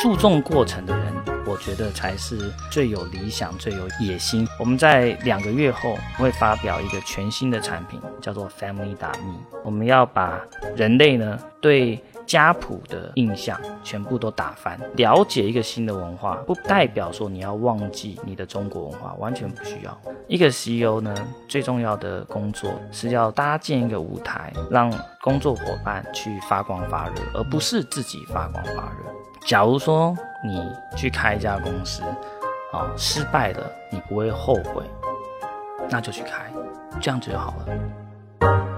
注重过程的人，我觉得才是最有理想、最有野心。我们在两个月后会发表一个全新的产品，叫做 Family 打密。我们要把人类呢对家谱的印象全部都打翻。了解一个新的文化，不代表说你要忘记你的中国文化，完全不需要。一个 CEO 呢，最重要的工作是要搭建一个舞台，让工作伙伴去发光发热，而不是自己发光发热。假如说你去开一家公司，啊，失败了，你不会后悔，那就去开，这样子就好了。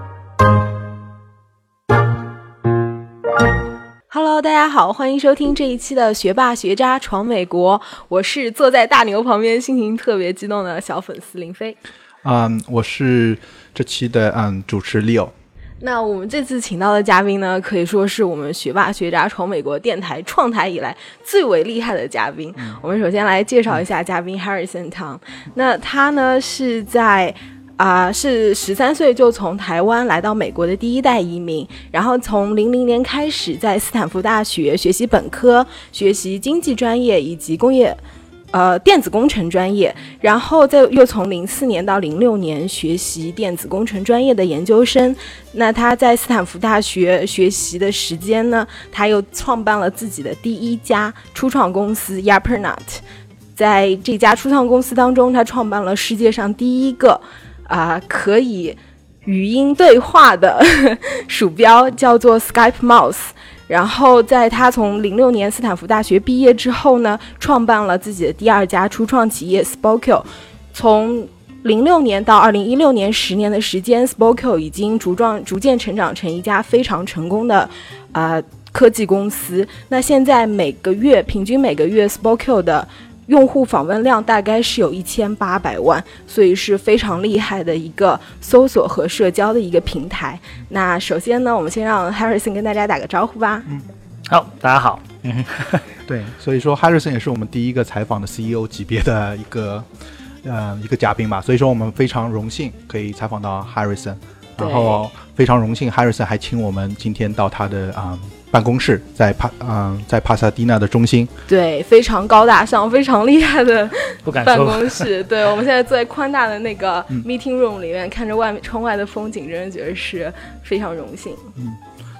Hello，大家好，欢迎收听这一期的《学霸学渣闯美国》，我是坐在大牛旁边，心情特别激动的小粉丝林飞。嗯，我是这期的嗯主持 Leo。那我们这次请到的嘉宾呢，可以说是我们学霸学渣闯美国电台创台以来最为厉害的嘉宾。我们首先来介绍一下嘉宾 Harrison Tang。那他呢是在啊、是十三岁就从台湾来到美国的第一代移民，然后从零零年开始在斯坦福大学学习本科，学习经济专业以及工业。呃，电子工程专业，然后再又从零四年到零六年学习电子工程专业的研究生。那他在斯坦福大学学习的时间呢，他又创办了自己的第一家初创公司 Yapernut。在这家初创公司当中，他创办了世界上第一个啊、可以语音对话的 鼠标，叫做 Skype Mouse。然后在他从零六年斯坦福大学毕业之后呢，创办了自己的第二家初创企业 Spokeo。从零六年到二零一六年十年的时间，Spokeo 已经逐壮逐渐成长成一家非常成功的啊、科技公司。那现在每个月平均每个月 Spokeo 的用户访问量大概是有一千八百万，所以是非常厉害的一个搜索和社交的一个平台。那首先呢，我们先让 Harrison 跟大家打个招呼吧。嗯好，大家好，对，所以说 Harrison 也是我们第一个采访的 CEO 级别的一个呃一个嘉宾吧，所以说我们非常荣幸可以采访到 Harrison，然后非常荣幸 Harrison 还请我们今天到他的啊、办公室，在帕嗯、在帕萨蒂纳的中心。对，非常高大上、非常厉害的 办公室。对，我们现在坐在宽大的那个 meeting room 里面，看着外面窗外的风景，真的觉得是非常荣幸。嗯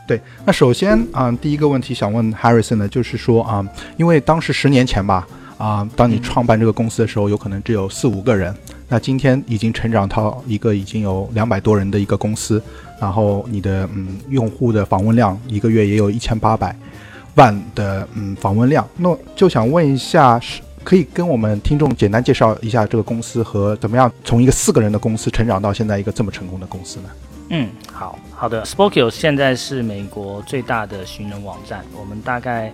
对，那首先啊、第一个问题想问 Harrison 呢，就是说啊、因为当时十年前吧，啊、当你创办这个公司的时候，有可能只有四五个人，那今天已经成长到一个已经有两百多人的一个公司，然后你的嗯用户的访问量一个月也有一千八百万的嗯访问量，那就想问一下是。可以跟我们听众简单介绍一下这个公司和怎么样从一个四个人的公司成长到现在一个这么成功的公司呢？嗯，好好的。Spokeo 现在是美国最大的寻人网站，我们大概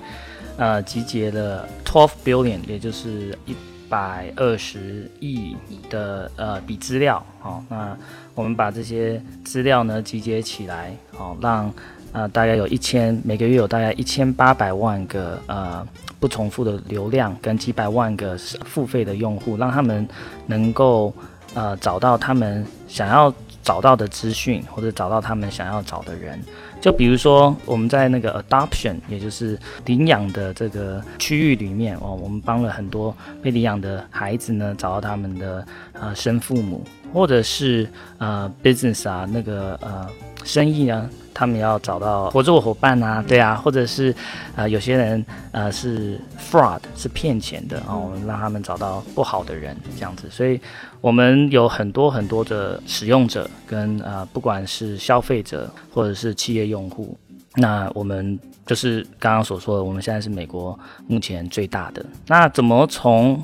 呃集结了 twelve billion，也就是一百二十亿的呃笔资料。好、那我们把这些资料呢集结起来，好、让呃大概有一千每个月有大概一千八百万个呃不重复的流量跟几百万个付费的用户，让他们能够呃找到他们想要找到的资讯，或者找到他们想要找的人。就比如说我们在那个 adoption，也就是领养的这个区域里面哦，我们帮了很多被领养的孩子呢找到他们的呃生父母，或者是呃 business 啊那个呃生意呢，他们要找到合作伙伴啊，对啊，或者是呃有些人呃是 fraud 是骗钱的哦，我们让他们找到不好的人这样子，所以我们有很多很多的使用者跟呃不管是消费者或者是企业用户，那我们就是刚刚所说的，我们现在是美国目前最大的。那怎么从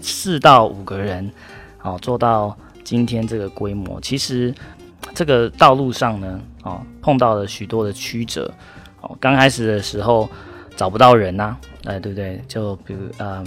四到五个人哦做到今天这个规模？其实这个道路上呢，哦碰到了许多的曲折。哦，刚开始的时候找不到人呐、哎，对不对？就比如呃，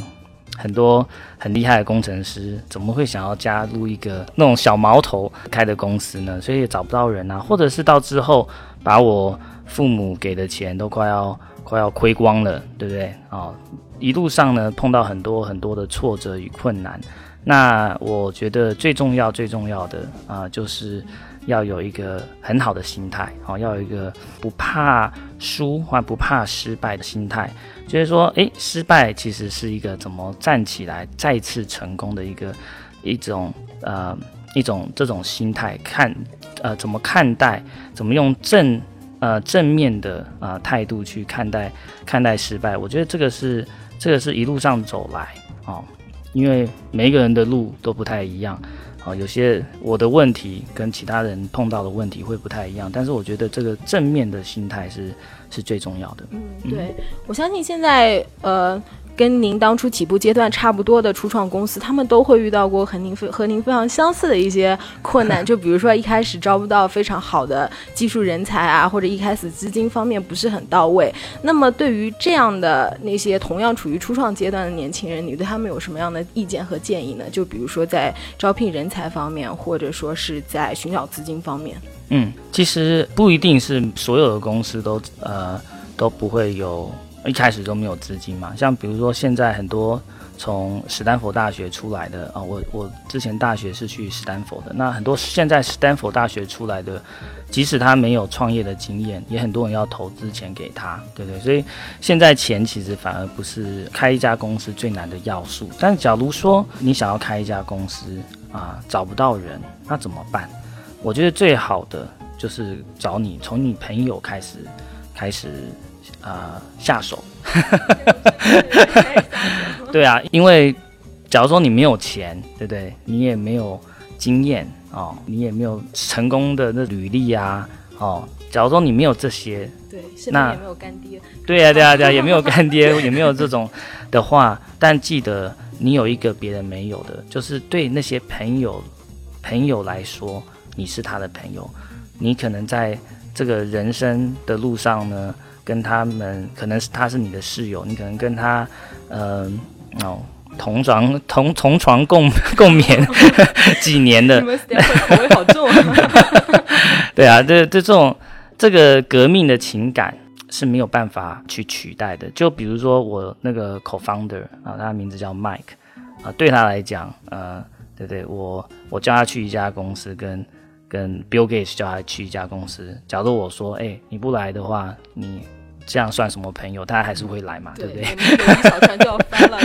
很多很厉害的工程师怎么会想要加入一个那种小毛头开的公司呢？所以也找不到人啊，或者是到之后把我父母给的钱都快要快要亏光了，对不对？哦，一路上呢碰到很多很多的挫折与困难。那我觉得最重要最重要的啊、就是要有一个很好的心态，哦，要有一个不怕输或不怕失败的心态，就是说，诶，失败其实是一个怎么站起来再次成功的一个一种呃一种这种心态，看呃怎么看待，怎么用正呃正面的呃态度去看待看待失败，我觉得这个是这个是一路上走来哦，因为每一个人的路都不太一样。啊，有些我的问题跟其他人碰到的问题会不太一样，但是我觉得这个正面的心态是是最重要的。嗯，对，我相信现在呃。跟您当初起步阶段差不多的初创公司，他们都会遇到过和您非和您非常相似的一些困难，就比如说一开始招不到非常好的技术人才啊，或者一开始资金方面不是很到位。那么对于这样的那些同样处于初创阶段的年轻人，你对他们有什么样的意见和建议呢？就比如说在招聘人才方面，或者说是在寻找资金方面。嗯，其实不一定是所有的公司都呃都不会有。一开始都没有资金嘛，像比如说现在很多从史丹佛大学出来的啊，我我之前大学是去史丹佛的，那很多现在史丹佛大学出来的，即使他没有创业的经验，也很多人要投资钱给他，对不对？所以现在钱其实反而不是开一家公司最难的要素。但假如说你想要开一家公司啊，找不到人，那怎么办？我觉得最好的就是找你从你朋友开始开始。呃，下手，对啊，因为假如说你没有钱，对不对？你也没有经验哦，你也没有成功的那履历啊，哦，假如说你没有这些，对，那也没有干爹，对呀，对呀，对呀，也没有干爹，也没有这种的话，但记得你有一个别人没有的，就是对那些朋友朋友来说，你是他的朋友，你可能在这个人生的路上呢。跟他们可能是他是你的室友，你可能跟他，呃，哦，同床同同床共共眠 几年的，口味好重。对啊，这这这种这个革命的情感是没有办法去取代的。就比如说我那个 co-founder 啊，他的名字叫 Mike 啊，对他来讲，呃，对对，我我叫他去一家公司跟。跟 Bill Gates 叫他去一家公司，假如我说，哎，你不来的话，你。这样算什么朋友？大家还是会来嘛，对不对？小船就要翻 了。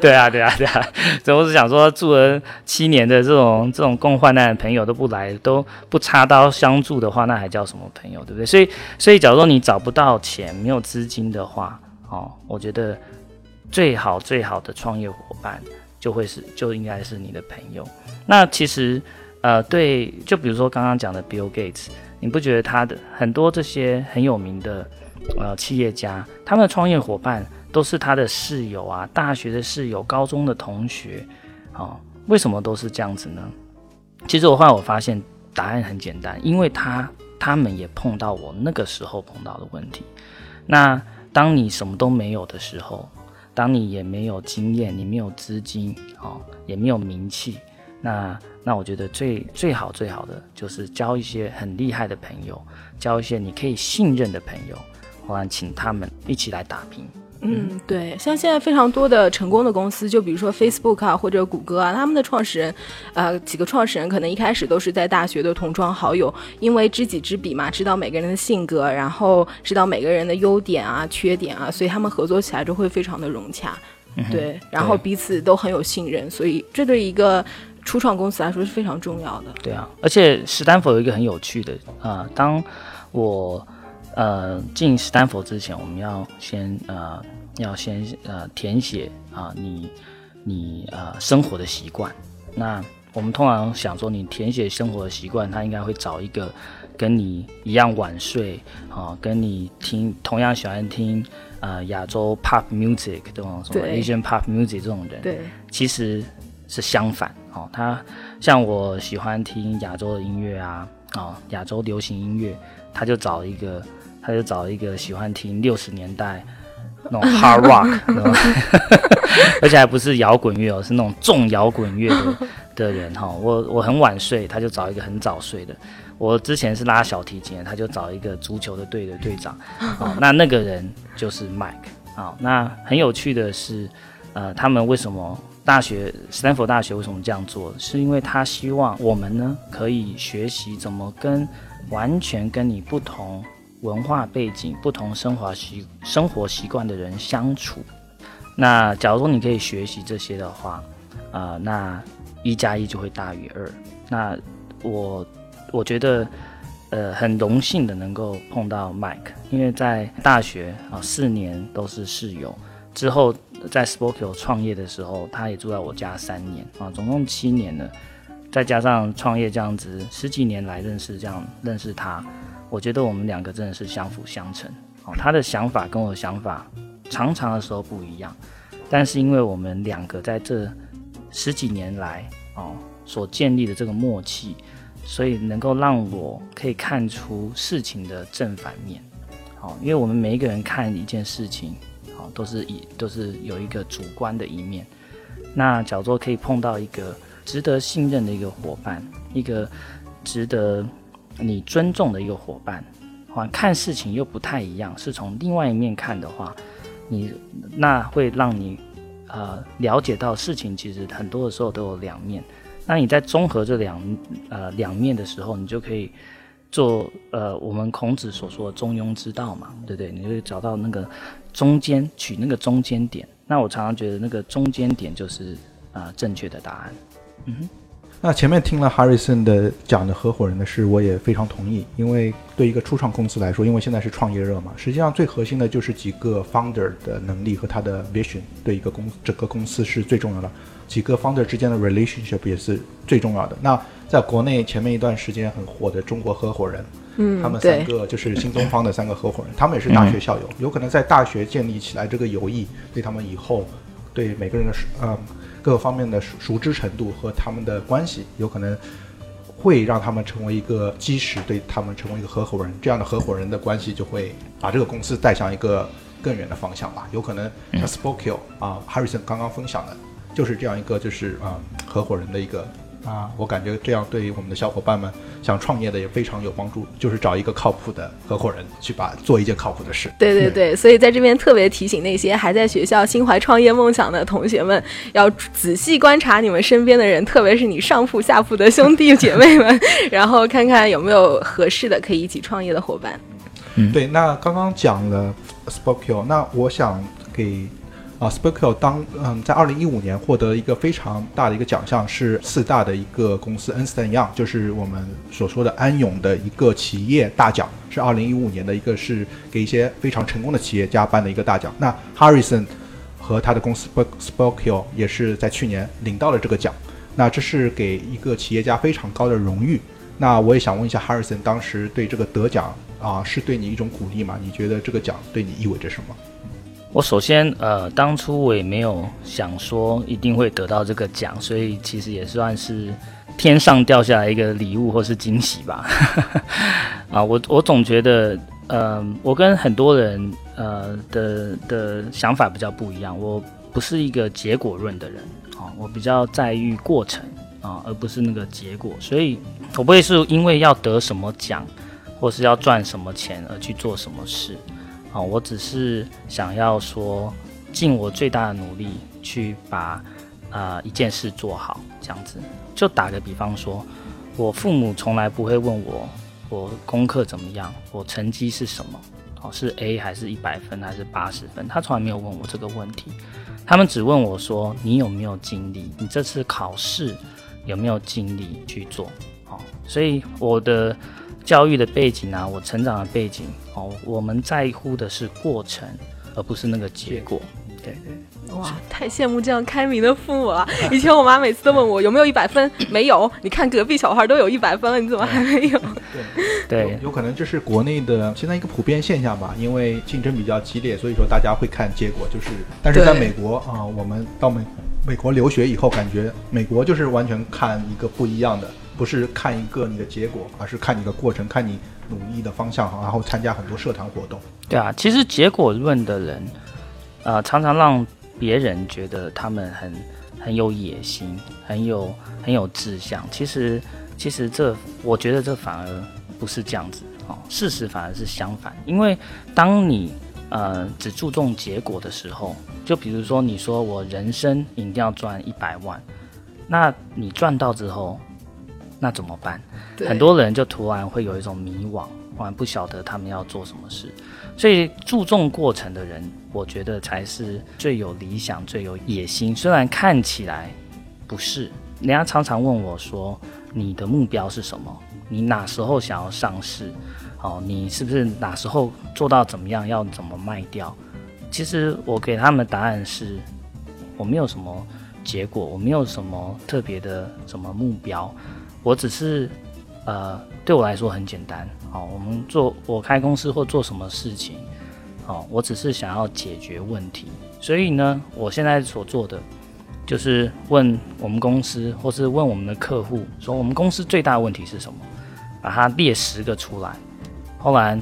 对啊，对啊，对啊。所以我是想说，住了七年的这种这种共患难的朋友都不来，都不插刀相助的话，那还叫什么朋友？对不对？所以，所以假如说你找不到钱，没有资金的话，哦，我觉得最好最好的创业伙伴就会是就应该是你的朋友。那其实，呃，对，就比如说刚刚讲的 Bill Gates，你不觉得他的很多这些很有名的？呃，企业家他们的创业伙伴都是他的室友啊，大学的室友，高中的同学，哦，为什么都是这样子呢？其实我后来我发现答案很简单，因为他他们也碰到我那个时候碰到的问题。那当你什么都没有的时候，当你也没有经验，你没有资金，哦，也没有名气，那那我觉得最最好最好的就是交一些很厉害的朋友，交一些你可以信任的朋友。请他们一起来打拼。嗯，对，像现在非常多的成功的公司，就比如说 Facebook 啊，或者谷歌啊，他们的创始人，呃，几个创始人可能一开始都是在大学的同窗好友，因为知己知彼嘛，知道每个人的性格，然后知道每个人的优点啊、缺点啊，所以他们合作起来就会非常的融洽。对，然后彼此都很有信任，所以这对一个初创公司来说是非常重要的。对啊，而且史丹佛有一个很有趣的啊，当我。呃，进斯坦福之前，我们要先呃，要先呃填写啊，你你呃生活的习惯。那我们通常想说，你填写生活的习惯，他应该会找一个跟你一样晚睡啊，跟你听同样喜欢听呃亚洲 pop music 这种什么 Asian pop music 这种人。对，其实是相反哦。他像我喜欢听亚洲的音乐啊，啊亚洲流行音乐，他就找一个。他就找一个喜欢听六十年代那种 hard rock，而且还不是摇滚乐哦，是那种重摇滚乐的 的人哈。我我很晚睡，他就找一个很早睡的。我之前是拉小提琴，他就找一个足球的队的队长。哦，那那个人就是 Mike 啊。那很有趣的是，呃，他们为什么？大学斯坦福大学为什么这样做？是因为他希望我们呢可以学习怎么跟完全跟你不同文化背景、不同生活习生活习惯的人相处。那假如说你可以学习这些的话，啊，那一加一就会大于二。那我我觉得，呃，很荣幸的能够碰到 Mike，因为在大学啊四年都是室友，之后在 Spokeo 创业的时候，他也住在我家三年啊，总共七年了。再加上创业这样子十几年来认识，这样认识他，我觉得我们两个真的是相辅相成。哦，他的想法跟我的想法常常的时候不一样，但是因为我们两个在这十几年来哦所建立的这个默契，所以能够让我可以看出事情的正反面。好，因为我们每一个人看一件事情，好都是以都是有一个主观的一面。那假如说可以碰到一个。值得信任的一个伙伴，一个值得你尊重的一个伙伴，啊，看事情又不太一样，是从另外一面看的话，你那会让你呃了解到事情其实很多的时候都有两面。那你在综合这两呃两面的时候，你就可以做呃我们孔子所说的中庸之道嘛，对不对？你会找到那个中间，取那个中间点。那我常常觉得那个中间点就是啊正确的答案。嗯哼，那前面听了 Harrison 的讲的合伙人的事，我也非常同意。因为对一个初创公司来说，因为现在是创业热嘛，实际上最核心的就是几个 founder 的能力和他的 vision，对一个公整个公司是最重要的。几个 founder 之间的 relationship 也是最重要的。那在国内前面一段时间很火的中国合伙人，嗯，他们三个就是新东方的三个合伙人，他们也是大学校友，有可能在大学建立起来这个友谊，对他们以后对每个人的呃。各个方面的熟熟知程度和他们的关系，有可能会让他们成为一个基石，对他们成为一个合伙人。这样的合伙人的关系就会把这个公司带向一个更远的方向吧。有可能像 Spokio 啊，Harrison 刚刚分享的，就是这样一个就是啊合伙人的一个。啊，我感觉这样对于我们的小伙伴们想创业的也非常有帮助，就是找一个靠谱的合伙人去把做一件靠谱的事。对对对，所以在这边特别提醒那些还在学校心怀创业梦想的同学们，要仔细观察你们身边的人，特别是你上铺下铺的兄弟姐妹们，然后看看有没有合适的可以一起创业的伙伴。嗯，对，那刚刚讲了 Spokeo，那我想给。啊，Spokeo 当嗯，在二零一五年获得一个非常大的一个奖项，是四大的一个公司 e n s t o n Young，就是我们所说的安永的一个企业大奖，是二零一五年的一个是给一些非常成功的企业家颁的一个大奖。那 Harrison 和他的公司 Spokeo 也是在去年领到了这个奖，那这是给一个企业家非常高的荣誉。那我也想问一下 Harrison，当时对这个得奖啊，是对你一种鼓励吗？你觉得这个奖对你意味着什么？我首先，呃，当初我也没有想说一定会得到这个奖，所以其实也算是天上掉下来一个礼物或是惊喜吧。啊，我我总觉得，呃，我跟很多人，呃的的想法比较不一样。我不是一个结果论的人，啊，我比较在意过程啊，而不是那个结果。所以我不会是因为要得什么奖，或是要赚什么钱而去做什么事。啊，我只是想要说，尽我最大的努力去把啊一件事做好，这样子。就打个比方说，我父母从来不会问我我功课怎么样，我成绩是什么，哦是 A 还是一百分还是八十分，他从来没有问我这个问题。他们只问我说，你有没有尽力？你这次考试有没有尽力去做？哦，所以我的。教育的背景啊，我成长的背景哦，我们在乎的是过程，而不是那个结果。对对，哇，太羡慕这样开明的父母了。以前我妈每次都问我有没有一百分，没有。你看隔壁小孩都有一百分了，你怎么还没有？对对，有可能这是国内的现在一个普遍现象吧，因为竞争比较激烈，所以说大家会看结果。就是，但是在美国啊，我们到美美国留学以后，感觉美国就是完全看一个不一样的。不是看一个你的结果，而是看你的过程，看你努力的方向，然后参加很多社团活动。对啊，其实结果论的人，呃，常常让别人觉得他们很很有野心，很有很有志向。其实，其实这我觉得这反而不是这样子哦。事实反而是相反，因为当你呃只注重结果的时候，就比如说你说我人生一定要赚一百万，那你赚到之后，那怎么办？很多人就突然会有一种迷惘，突然不晓得他们要做什么事。所以注重过程的人，我觉得才是最有理想、最有野心。虽然看起来不是，人家常常问我说：“你的目标是什么？你哪时候想要上市？哦，你是不是哪时候做到怎么样？要怎么卖掉？”其实我给他们的答案是，我没有什么结果，我没有什么特别的什么目标，我只是呃，对我来说很简单。好、我们做我开公司或做什么事情，好、我只是想要解决问题。所以呢，我现在所做的就是问我们公司，或是问我们的客户，说我们公司最大的问题是什么，把它列十个出来。后来，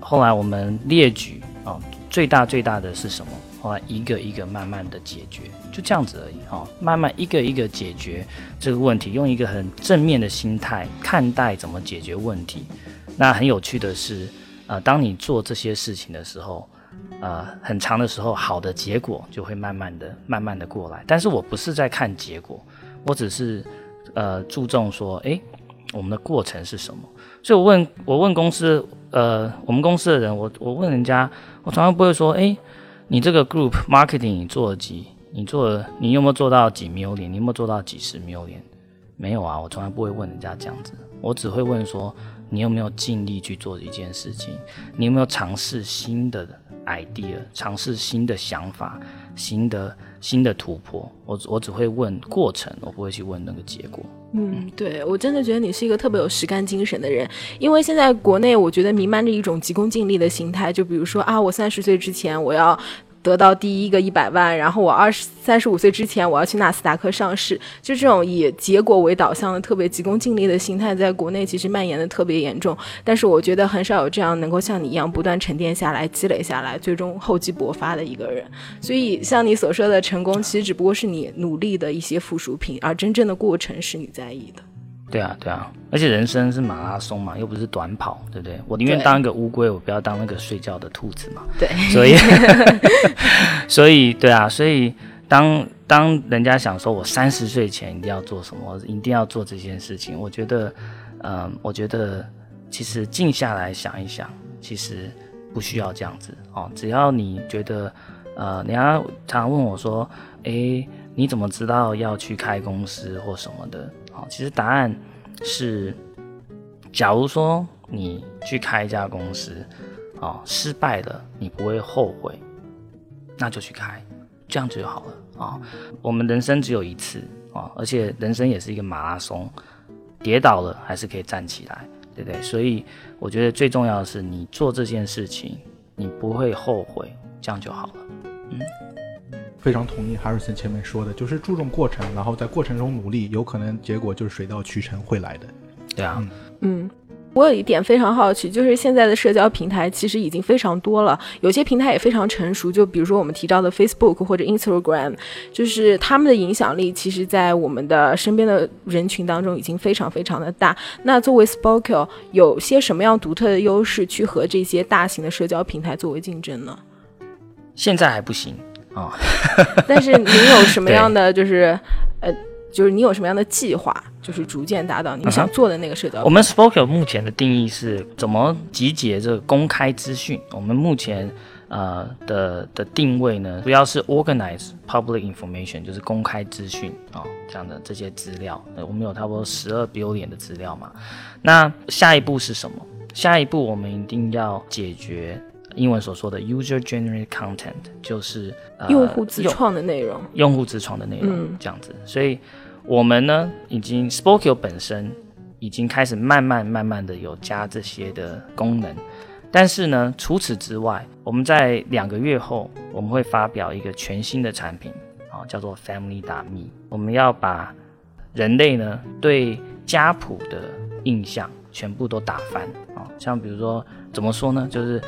后来我们列举啊、最大最大的是什么？后来一个一个慢慢的解决，就这样子而已哈、慢慢一个一个解决这个问题，用一个很正面的心态看待怎么解决问题。那很有趣的是，呃，当你做这些事情的时候，呃，很长的时候，好的结果就会慢慢的、慢慢的过来。但是我不是在看结果，我只是呃注重说，诶，我们的过程是什么？所以我问我问公司，呃，我们公司的人，我我问人家，我从来不会说，诶，你这个 group marketing 你做了几，你做了，你有没有做到几 million？你有没有做到几十 million？没有啊，我从来不会问人家这样子，我只会问说，你有没有尽力去做一件事情？你有没有尝试新的 idea，尝试新的想法，新的新的突破？我我只会问过程，我不会去问那个结果。嗯，对我真的觉得你是一个特别有实干精神的人，因为现在国内我觉得弥漫着一种急功近利的心态，就比如说啊，我三十岁之前我要。得到第一个一百万，然后我二十三十五岁之前我要去纳斯达克上市，就这种以结果为导向的特别急功近利的心态，在国内其实蔓延的特别严重。但是我觉得很少有这样能够像你一样不断沉淀下来、积累下来，最终厚积薄发的一个人。所以像你所说的成功，其实只不过是你努力的一些附属品，而真正的过程是你在意的。对啊，对啊，而且人生是马拉松嘛，又不是短跑，对不对？我宁愿当一个乌龟，我不要当那个睡觉的兔子嘛。对，所以，所以对啊，所以当当人家想说我三十岁前一定要做什么，一定要做这件事情，我觉得，嗯、我觉得其实静下来想一想，其实不需要这样子哦。只要你觉得，呃，人家常常问我说，诶，你怎么知道要去开公司或什么的？其实答案是，假如说你去开一家公司，啊，失败了，你不会后悔，那就去开，这样子就好了啊、我们人生只有一次啊、而且人生也是一个马拉松，跌倒了还是可以站起来，对不对？所以我觉得最重要的是，你做这件事情，你不会后悔，这样就好了。嗯非常同意 Harrison 前面说的，就是注重过程，然后在过程中努力，有可能结果就是水到渠成会来的。对啊，嗯，我有一点非常好奇，就是现在的社交平台其实已经非常多了，有些平台也非常成熟，就比如说我们提到的 Facebook 或者 Instagram，就是他们的影响力，其实在我们的身边的人群当中已经非常非常的大。那作为 Spokeo，有些什么样独特的优势去和这些大型的社交平台作为竞争呢？现在还不行啊、但是您有什么样的 就是呃，就是你有什么样的计划，就是逐渐达到你想做的那个社交？我们 Spoke 目前的定义是怎么集结这个公开资讯？我们目前呃的的定位呢，主要是 organize public information，就是公开资讯啊、这样的这些资料。呃我们有差不多十二 billion 的资料嘛。那下一步是什么？下一步我们一定要解决英文所说的 user generated content，就是、呃、用户自用创的内容。用户自创的内容，嗯这样子。所以我们呢，已经 Spokio 本身已经开始慢慢慢慢的有加这些的功能。但是呢，除此之外，我们在两个月后，我们会发表一个全新的产品，啊、叫做 Family 打 Me。我们要把人类呢对家谱的印象全部都打翻啊、像比如说怎么说呢，就是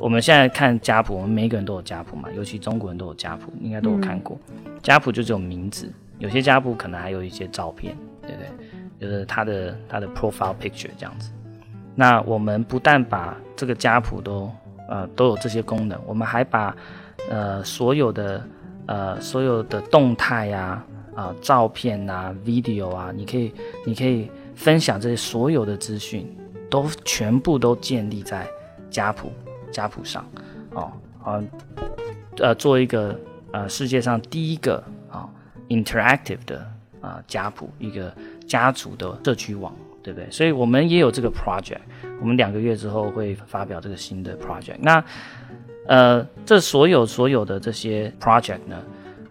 我们现在看家谱，我们每个人都有家谱嘛，尤其中国人都有家谱，应该都有看过。家谱就只有名字，有些家谱可能还有一些照片，对不对？就是他的他的 profile picture 这样子。那我们不但把这个家谱都呃都有这些功能。我们还把呃所有的呃所有的动态呀啊照片啊 video 啊，你可以你可以分享这些所有的资讯，都全部都建立在家谱家谱上哦啊呃做一个呃世界上第一个啊 interactive 的啊家谱一个家族的社区网。对不对？所以我们也有这个 project，我们两个月之后会发表这个新的 project。那呃，这所有所有的这些 project 呢，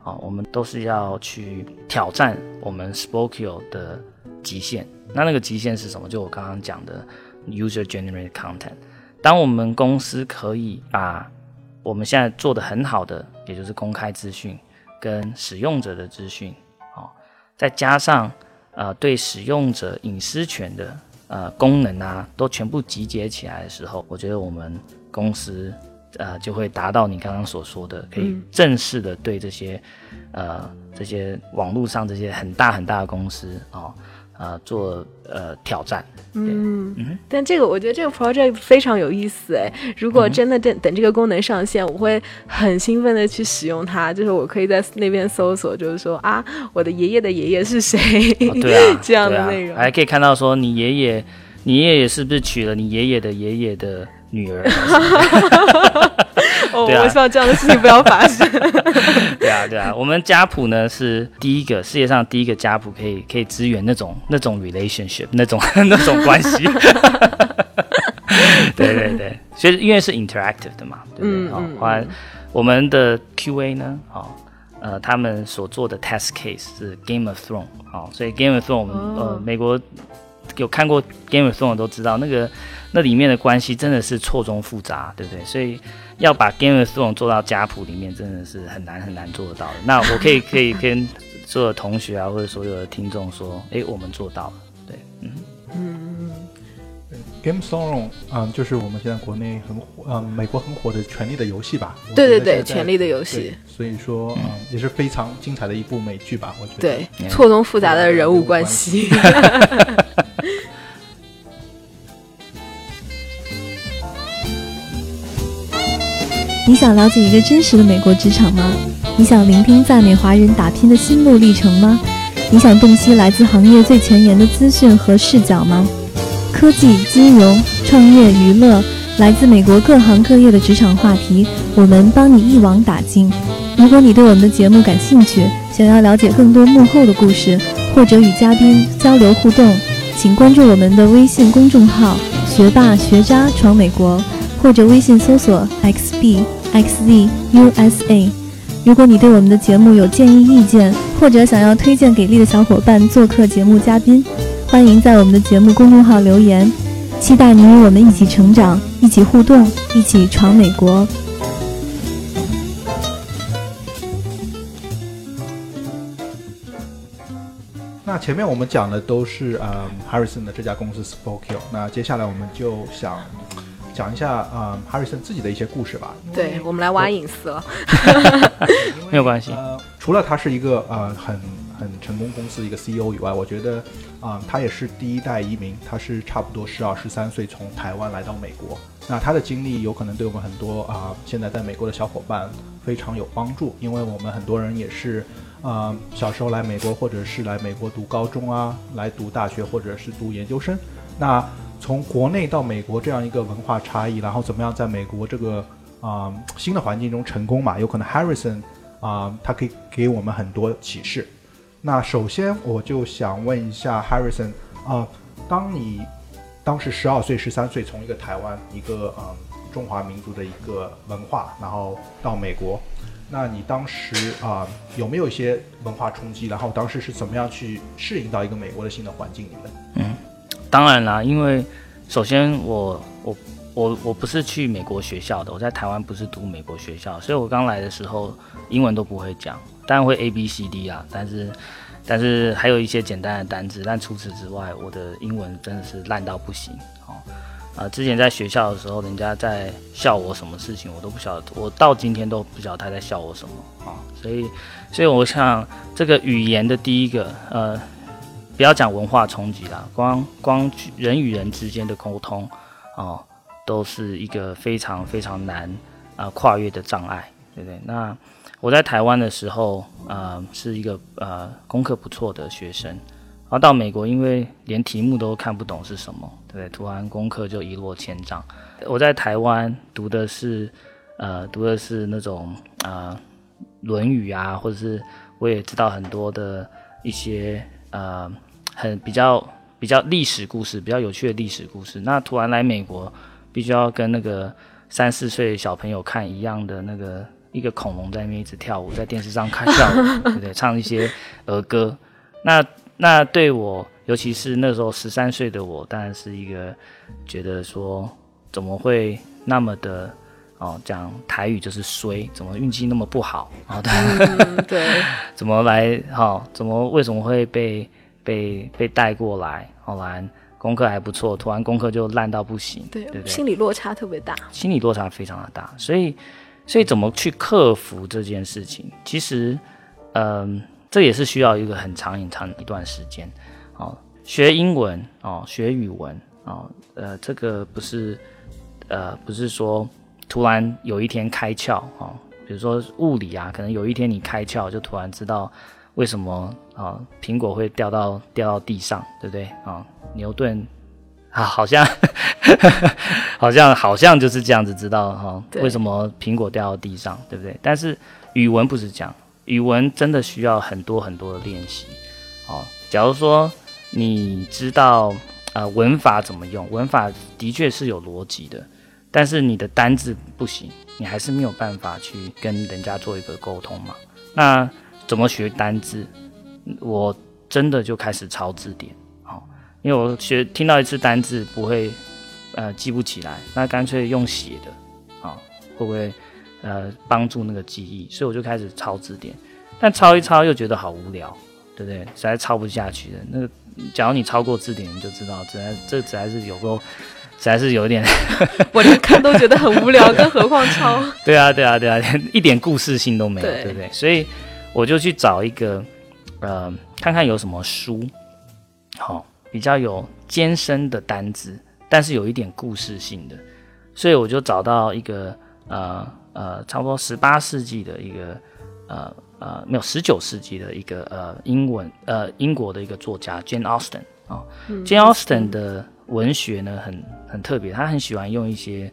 啊，我们都是要去挑战我们 Spokeo 的极限。那那个极限是什么？就我刚刚讲的 user generated content。当我们公司可以把我们现在做的很好的，也就是公开资讯跟使用者的资讯，啊，再加上呃，对使用者隐私权的呃功能啊，都全部集结起来的时候，我觉得我们公司呃就会达到你刚刚所说的，可以正式的对这些呃这些网络上这些很大很大的公司啊。呃，做呃挑战，嗯，但这个我觉得这个 project 非常有意思哎。如果真的等等这个功能上线，我会很兴奋的去使用它。就是我可以在那边搜索，就是说啊，我的爷爷的爷爷是谁？对啊，这样的内容，还可以看到说你爷爷，你爷爷是不是娶了你爷爷的爷爷的女儿？哦，我希望这样的事情不要发生。对啊，对啊，我们家谱呢是第一个世界上第一个家谱，可以可以支援那种那种 relationship 那种 那种关系。对对对，所以因为是 interactive 的嘛，对不对？好，完我们的 QA 呢，好，呃，他们所做的 test case 是 Game of Thrones，好，所以 Game of Thrones 我们呃美国有看过 Game of Thrones 都知道那个那里面的关系真的是错综复杂，对不对？所以。要把 Game of Thrones 做到家谱里面，真的是很难很难做得到的。那我可以可以跟所有同学啊，或者所有的听众说，哎，我们做到了。对，嗯嗯，Game of Thrones，嗯，就是我们现在国内很火，嗯，美国很火的《权力的游戏》吧？对对对，《权力的游戏》。所以说，嗯，也是非常精彩的一部美剧吧？我觉得。对，错综复杂的人物关系。你想了解一个真实的美国职场吗？你想聆听在美华人打拼的心路历程吗？你想洞悉来自行业最前沿的资讯和视角吗？科技、金融、创业、娱乐，来自美国各行各业的职场话题，我们帮你一网打尽。如果你对我们的节目感兴趣，想要了解更多幕后的故事，或者与嘉宾交流互动，请关注我们的微信公众号“学霸学渣闯美国”，或者微信搜索 “xb”。xzusa，如果你对我们的节目有建议意见，或者想要推荐给力的小伙伴做客节目嘉宾，欢迎在我们的节目公众号留言，期待你与我们一起成长，一起互动，一起闯美国。那前面我们讲的都是嗯 Harrison 的这家公司 Spokeo，那接下来我们就想。讲一下啊，Harrison 自己的一些故事吧。对我们来挖隐私了，没有关系。呃，除了他是一个呃很很成功公司的一个 CEO 以外，我觉得啊，他也是第一代移民，他是差不多十二十三岁从台湾来到美国。那他的经历有可能对我们很多啊现在在美国的小伙伴非常有帮助，因为我们很多人也是啊小时候来美国，或者是来美国读高中啊，来读大学或者是读研究生。那从国内到美国这样一个文化差异，然后怎么样在美国这个啊新的环境中成功嘛？有可能 Harrison 啊，他可以给我们很多启示。那首先我就想问一下 Harrison 啊，当你当时十二岁、十三岁，从一个台湾一个嗯中华民族的一个文化，然后到美国，那你当时啊有没有一些文化冲击？然后当时是怎么样去适应到一个美国的新的环境里面？嗯。当然啦，因为首先我我我我不是去美国学校的，我在台湾不是读美国学校，所以我刚来的时候英文都不会讲，当然会 A B C D 啊，但是但是还有一些简单的单词，但除此之外，我的英文真的是烂到不行哦。啊，之前在学校的时候，人家在笑我什么事情，我都不晓得，我到今天都不晓得他在笑我什么啊，所以所以我想这个语言的第一个呃。不要讲文化冲击啦，光光人与人之间的沟通，哦，都是一个非常非常难啊跨越的障碍，对对？那我在台湾的时候，呃，是一个呃功课不错的学生，然后到美国，因为连题目都看不懂是什么，对对？突然功课就一落千丈。我在台湾读的是呃读的是那种啊《论语》啊，或者是我也知道很多的一些呃很比较比较历史故事，比较有趣的历史故事。那突然来美国，必须要跟那个三四岁小朋友看一样的那个。一个恐龙在那边一直跳舞，在电视上看跳舞，对不对？唱一些儿歌。那那对我，尤其是那时候十三岁的我，当然是一个觉得说，怎么会那么的哦？讲台语就是衰，怎么运气那么不好？哦，对，怎么来？哈，怎么为什么会被被被带过来？后来功课还不错，突然功课就烂到不行，对对对，心理落差特别大，心理落差非常的大，所以。所以怎么去克服这件事情？其实，嗯，这也是需要一个很长很长一段时间。哦，学英文哦，学语文哦，呃，这个不是，呃，不是说突然有一天开窍哦。比如说物理啊，可能有一天你开窍，就突然知道为什么啊苹果会掉到掉到地上，对不对啊？牛顿。啊，好像，好像，好像就是这样子，知道哈？为什么苹果掉到地上，对不对？但是语文不是这样，语文真的需要很多很多的练习。哦，假如说你知道呃文法怎么用，文法的确是有逻辑的，但是你的单字不行，你还是没有办法去跟人家做一个沟通嘛。那怎么学单字？我真的就开始抄字典。因为我学听到一次单字不会，呃，记不起来，那干脆用写的，啊，会不会，呃，帮助那个记忆？所以我就开始抄字典，但抄一抄又觉得好无聊，对不对？实在抄不下去的。那个，假如你抄过字典，你就知道，实在这实在是有够，实在是有一点，我连看都觉得很无聊，更何况抄？对啊，对啊，对啊，一点故事性都没有，对不对？所以我就去找一个，呃，看看有什么书，好。比较有艰深的单字，但是有一点故事性的，所以我就找到一个呃呃，差不多十八世纪的一个呃呃，没有十九世纪的一个呃英文呃英国的一个作家 Jane Austen 啊，Jane Austen 的文学呢很很特别，他很喜欢用一些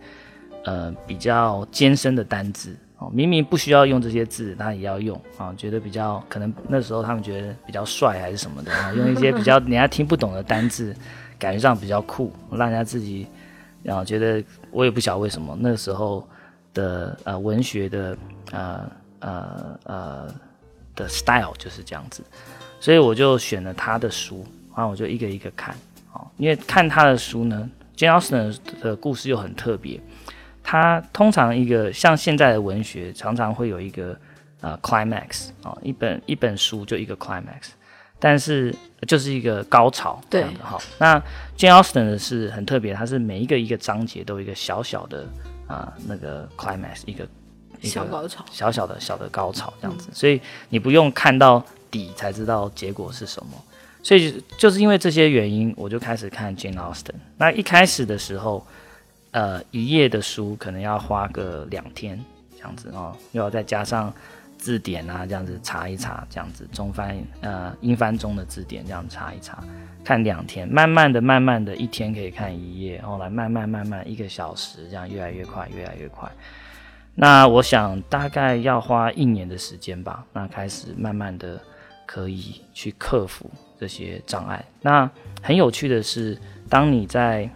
呃比较艰深的单字。明明不需要用这些字，他也要用啊，觉得比较可能那时候他们觉得比较帅还是什么的啊，用一些比较人家听不懂的单字，感觉上比较酷，让人家自己然后觉得我也不晓得为什么那时候的呃文学的呃呃呃的 style 就是这样子，所以我就选了他的书，然后我就一个一个看，啊，因为看他的书呢，Jane Austen 的故事又很特别。它通常一个像现在的文学，常常会有一个呃 climax 啊，一本一本书就一个 climax，但是就是一个高潮这样的哈。那 Jane Austen 的是很特别，它是每一个一个章节都有一个小小的啊那个 climax，一个小高潮，小小的小的高潮这样子，所以你不用看到底才知道结果是什么。所以就是因为这些原因，我就开始看 Jane Austen。那一开始的时候。呃，一页的书可能要花个两天这样子哦，又要再加上字典啊，这样子查一查，这样子中翻呃英翻中的字典这样查一查，看两天，慢慢的、慢慢的一天可以看一页，后来慢慢、慢慢一个小时，这样越来越快，越来越快。那我想大概要花一年的时间吧，那开始慢慢的可以去克服这些障碍。那很有趣的是，当你在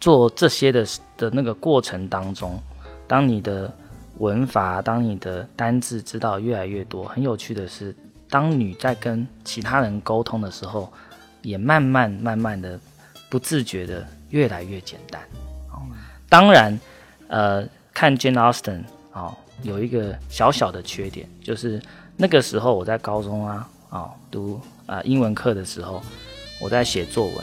做这些的的那个过程当中，当你的文法，当你的单字知道越来越多，很有趣的是，当你在跟其他人沟通的时候，也慢慢慢慢的不自觉的越来越简单。哦，当然，呃，看 Jane Austen 哦，有一个小小的缺点，就是那个时候我在高中啊，哦，读啊英文课的时候，我在写作文，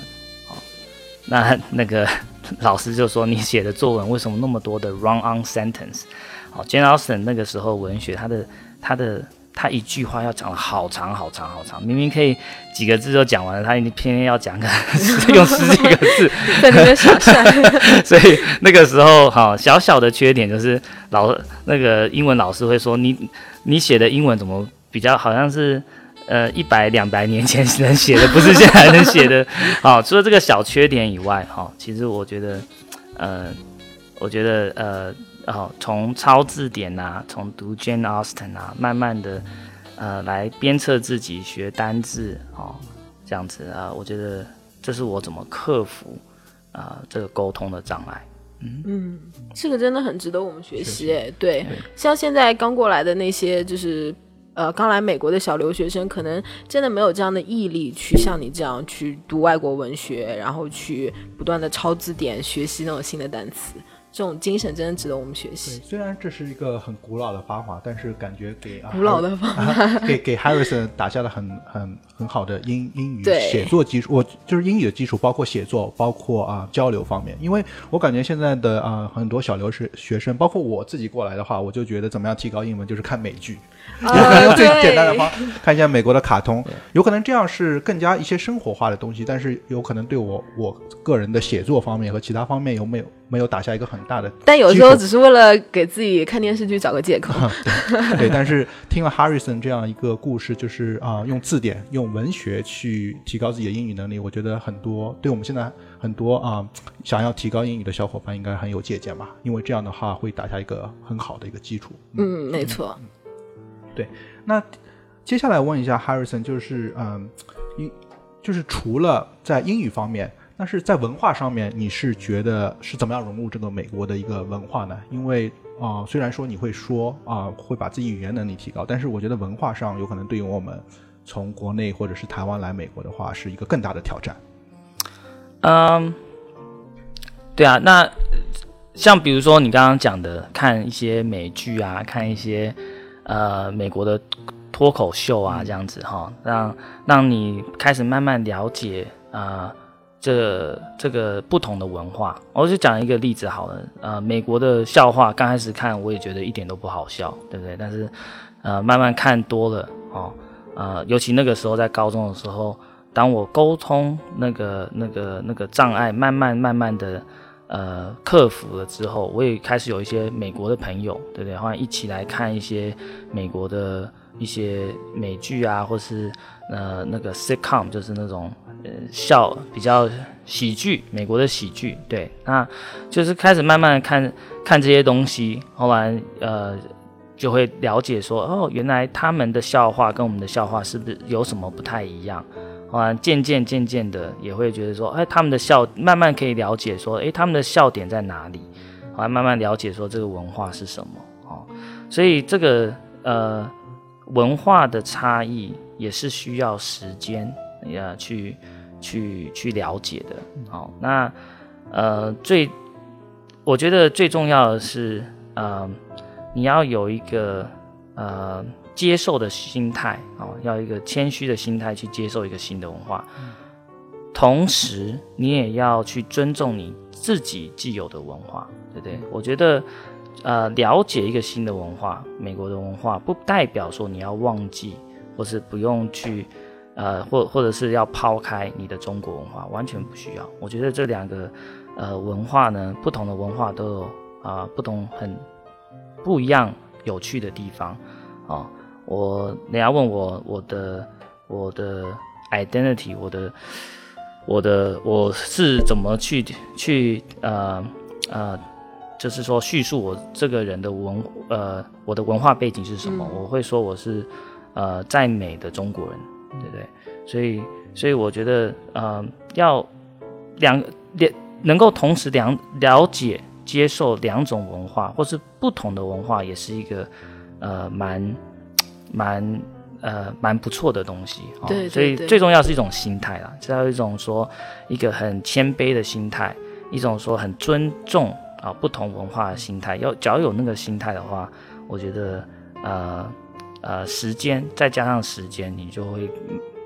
那那个。老师就说：“你写的作文为什么那么多的 run-on sentence？” 好，Jane Austen 那个时候文学，他的他的他一句话要讲了好长好长好长，明明可以几个字就讲完了，他偏偏要讲个 用十几个字，在那边耍帅。所以那个时候哈，小小的缺点就是老那个英文老师会说你你写的英文怎么比较好像是。呃，一百两百年前能写的，不是现在能写的。好，除了这个小缺点以外，哈，其实我觉得，呃，我觉得，呃，哦，从抄字典啊，从读 Jane Austen 啊，慢慢的，呃，来鞭策自己学单字，哦，这样子啊，我觉得这是我怎么克服啊这个沟通的障碍。嗯嗯，这个真的很值得我们学习。哎，对，像现在刚过来的那些，就是。呃，刚来美国的小留学生可能真的没有这样的毅力去像你这样去读外国文学，然后去不断的抄字典学习那种新的单词。这种精神真的值得我们学习。虽然这是一个很古老的方法，但是感觉给古老的方法 给给 Harrison 打下了很很很好的英英语写作基础。我就是英语的基础，包括写作，包括啊交流方面。因为我感觉现在的啊很多小留学学生，包括我自己过来的话，我就觉得怎么样提高英文，就是看美剧。有可能用最简单的方看一下美国的卡通，有可能这样是更加一些生活化的东西，但是有可能对我我个人的写作方面和其他方面有没有没有打下一个很大的。但有时候只是为了给自己看电视剧找个借口。对，但是听了 Harrison 这样一个故事，就是啊，用字典、用文学去提高自己的英语能力，我觉得很多对我们现在很多啊想要提高英语的小伙伴应该很有借鉴吧，因为这样的话会打下一个很好的一个基础。嗯，没错。对，那接下来问一下 Harrison，就是嗯，英就是除了在英语方面，但是在文化上面，你是觉得是怎么样融入这个美国的一个文化呢？因为啊，虽然说你会说啊，会把自己语言能力提高，但是我觉得文化上有可能对于我们从国内或者是台湾来美国的话，是一个更大的挑战。嗯，对啊，那像比如说你刚刚讲的，看一些美剧啊，看一些。呃，美国的脱口秀啊，这样子哈，让让你开始慢慢了解啊，这这个不同的文化。我就讲一个例子好了，呃，美国的笑话刚开始看我也觉得一点都不好笑，对不对？但是呃，慢慢看多了哦，呃，尤其那个时候在高中的时候，当我沟通那个那个那个障碍慢慢慢慢的。呃，克服了之后，我也开始有一些美国的朋友，对不对？欢迎一起来看一些美国的一些美剧啊，或是呃那个 sitcom，就是那种呃笑比较喜剧，美国的喜剧。对，那就是开始慢慢看看这些东西，后来呃就会了解说，哦，原来他们的笑话跟我们的笑话是不是有什么不太一样？啊，渐渐渐渐的也会觉得说，哎，他们的笑慢慢可以了解说，哎，他们的笑点在哪里？啊，慢慢了解说这个文化是什么？哦，所以这个呃文化的差异也是需要时间呀去去去了解的。好，那呃最我觉得最重要的是，呃，你要有一个呃。接受的心态啊，要一个谦虚的心态去接受一个新的文化，同时你也要去尊重你自己既有的文化，对不对？我觉得，呃，了解一个新的文化，美国的文化，不代表说你要忘记，或是不用去，呃，或或者是要抛开你的中国文化，完全不需要。我觉得这两个，呃，文化呢，不同的文化都有啊，不同很不一样有趣的地方啊。我你要问我我的我的 identity，我的我的我是怎么去去呃呃，就是说叙述我这个人的文呃我的文化背景是什么？我会说我是呃在美的中国人，对不对？所以所以我觉得呃要两两能够同时两了解接受两种文化，或是不同的文化，也是一个呃蛮。蛮呃蛮不错的东西，对，所以最重要是一种心态啦，是要一种说一个很谦卑的心态，一种说很尊重啊不同文化的心态。要只要有那个心态的话，我觉得呃呃时间再加上时间，你就会